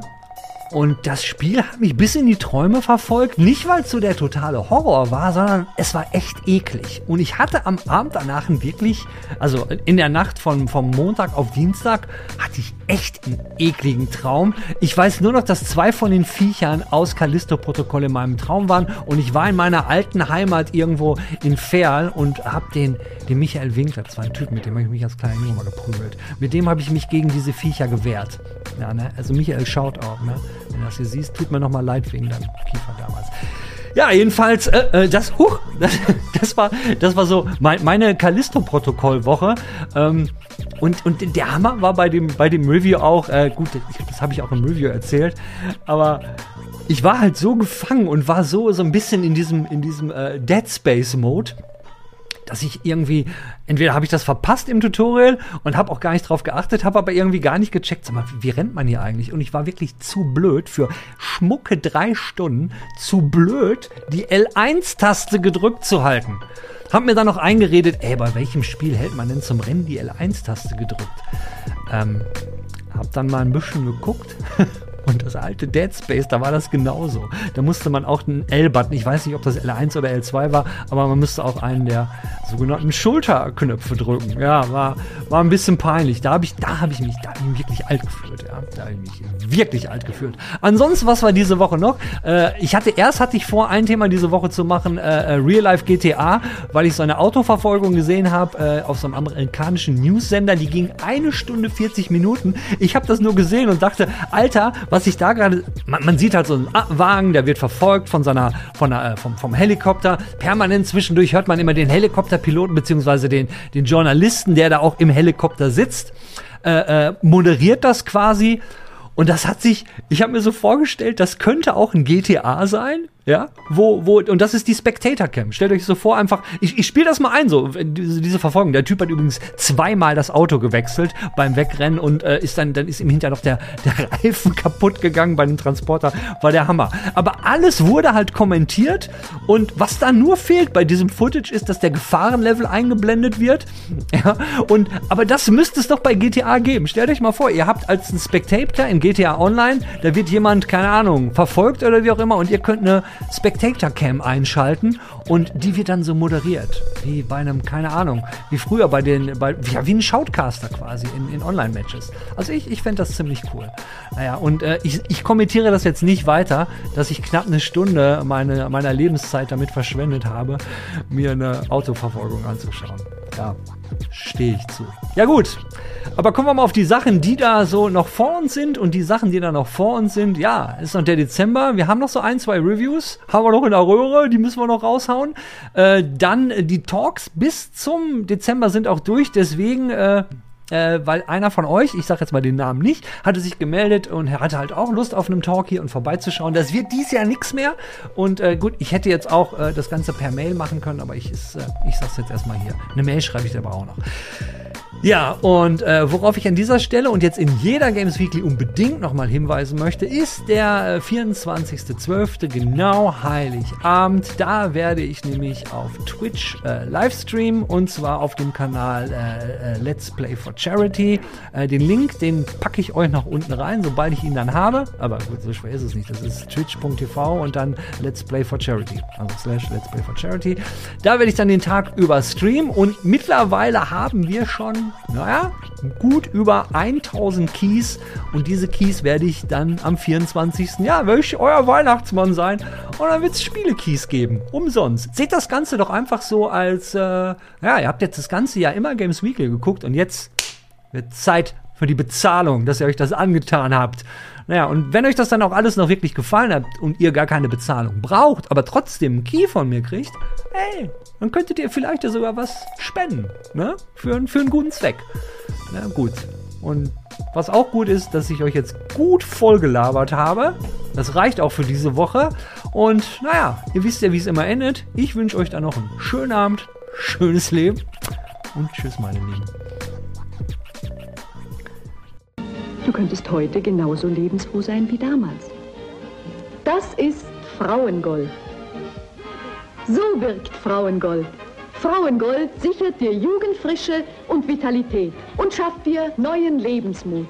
Und das Spiel hat mich bis in die Träume verfolgt. Nicht, weil es so der totale Horror war, sondern es war echt eklig. Und ich hatte am Abend danach wirklich, also in der Nacht von, vom Montag auf Dienstag, hatte ich echt einen ekligen Traum. Ich weiß nur noch, dass zwei von den Viechern aus Callisto-Protokoll in meinem Traum waren. Und ich war in meiner alten Heimat irgendwo in Ferl und hab den, den Michael Winkler, das war ein Typ, mit dem habe ich mich als kleiner Junge mal geprügelt. Mit dem habe ich mich gegen diese Viecher gewehrt. Ja, ne? Also Michael schaut auch, ne? Wenn du das siehst, tut mir noch mal leid wegen deinem Kiefer damals. Ja, jedenfalls, äh, äh, das, huch, das, das war, das war so mein, meine Callisto-Protokoll-Woche. Ähm, und, und der Hammer war bei dem, bei dem Review auch, äh, gut, das habe ich auch im Review erzählt, aber ich war halt so gefangen und war so, so ein bisschen in diesem, in diesem äh, Dead Space-Mode dass ich irgendwie, entweder habe ich das verpasst im Tutorial und habe auch gar nicht drauf geachtet, habe aber irgendwie gar nicht gecheckt, sag mal, wie, rennt man hier eigentlich? Und ich war wirklich zu blöd für schmucke drei Stunden, zu blöd, die L1-Taste gedrückt zu halten. Hab mir dann noch eingeredet, ey, bei welchem Spiel hält man denn zum Rennen die L1-Taste gedrückt? Ähm, hab dann mal ein bisschen geguckt Und das alte Dead Space, da war das genauso. Da musste man auch einen L-Button, ich weiß nicht, ob das L1 oder L2 war, aber man müsste auch einen der sogenannten Schulterknöpfe drücken. Ja, war, war ein bisschen peinlich. Da habe ich, da habe ich mich, da habe ich wirklich alt gefühlt. Ja, da habe ich mich wirklich alt gefühlt. Ansonsten, was war diese Woche noch? Äh, ich hatte erst hatte ich vor, ein Thema diese Woche zu machen, äh, äh Real Life GTA, weil ich so eine Autoverfolgung gesehen habe äh, auf so einem amerikanischen News-Sender. Die ging eine Stunde 40 Minuten. Ich habe das nur gesehen und dachte, Alter, was ich da gerade, man, man, sieht halt so einen Wagen, der wird verfolgt von seiner, von der, äh, vom, vom Helikopter. Permanent zwischendurch hört man immer den Helikopterpiloten beziehungsweise den, den Journalisten, der da auch im Helikopter sitzt, äh, äh, moderiert das quasi. Und das hat sich, ich habe mir so vorgestellt, das könnte auch ein GTA sein, ja, wo, wo, und das ist die Spectator Cam. Stellt euch so vor, einfach, ich, ich spiele das mal ein, so, diese, diese Verfolgung. Der Typ hat übrigens zweimal das Auto gewechselt beim Wegrennen und äh, ist dann, dann ist ihm hinterher noch der, der Reifen kaputt gegangen bei dem Transporter. War der Hammer. Aber alles wurde halt kommentiert und was da nur fehlt bei diesem Footage ist, dass der Gefahrenlevel eingeblendet wird. Ja, und, aber das müsste es doch bei GTA geben. Stellt euch mal vor, ihr habt als ein Spectator in GTA Online, da wird jemand, keine Ahnung, verfolgt oder wie auch immer und ihr könnt eine Spectator Cam einschalten und die wird dann so moderiert. Wie bei einem, keine Ahnung, wie früher bei den, bei, ja, wie ein Shoutcaster quasi in, in Online-Matches. Also ich, ich fände das ziemlich cool. Naja, und äh, ich, ich kommentiere das jetzt nicht weiter, dass ich knapp eine Stunde meine, meiner Lebenszeit damit verschwendet habe, mir eine Autoverfolgung anzuschauen. Ja, stehe ich zu. Ja gut, aber kommen wir mal auf die Sachen, die da so noch vor uns sind und die Sachen, die da noch vor uns sind. Ja, ist noch der Dezember. Wir haben noch so ein, zwei Reviews. Haben wir noch in der Röhre, die müssen wir noch raushauen. Äh, dann die Talks bis zum Dezember sind auch durch. Deswegen äh, äh, weil einer von euch, ich sage jetzt mal den Namen nicht, hatte sich gemeldet und er hatte halt auch Lust auf einem Talk hier und vorbeizuschauen. Das wird dies Jahr nichts mehr. Und äh, gut, ich hätte jetzt auch äh, das Ganze per Mail machen können, aber ich, ist, äh, ich sag's jetzt erstmal hier. Eine Mail schreibe ich aber auch noch. Ja, und äh, worauf ich an dieser Stelle und jetzt in jeder Games Weekly unbedingt nochmal hinweisen möchte, ist der äh, 24.12. genau Heiligabend. Da werde ich nämlich auf Twitch äh, Livestream und zwar auf dem Kanal äh, äh, Let's Play for Charity. Äh, den Link, den packe ich euch noch unten rein, sobald ich ihn dann habe. Aber gut, so schwer ist es nicht. Das ist twitch.tv und dann Let's Play for Charity. Also slash Let's Play for Charity. Da werde ich dann den Tag über streamen und mittlerweile haben wir schon naja, gut über 1000 Keys und diese Keys werde ich dann am 24. Ja, werde ich euer Weihnachtsmann sein und dann wird es Spiele-Keys geben, umsonst. Seht das Ganze doch einfach so als, äh, ja, ihr habt jetzt das ganze Jahr immer Games Weekly geguckt und jetzt wird Zeit für die Bezahlung, dass ihr euch das angetan habt. Naja, und wenn euch das dann auch alles noch wirklich gefallen hat und ihr gar keine Bezahlung braucht, aber trotzdem einen Key von mir kriegt, hey, dann könntet ihr vielleicht ja sogar was spenden, ne? Für, für einen guten Zweck. Na gut. Und was auch gut ist, dass ich euch jetzt gut vollgelabert habe. Das reicht auch für diese Woche. Und naja, ihr wisst ja, wie es immer endet. Ich wünsche euch dann noch einen schönen Abend, schönes Leben und tschüss, meine Lieben. Du könntest heute genauso lebensfroh sein wie damals. Das ist Frauengold. So wirkt Frauengold. Frauengold sichert dir Jugendfrische und Vitalität und schafft dir neuen Lebensmut.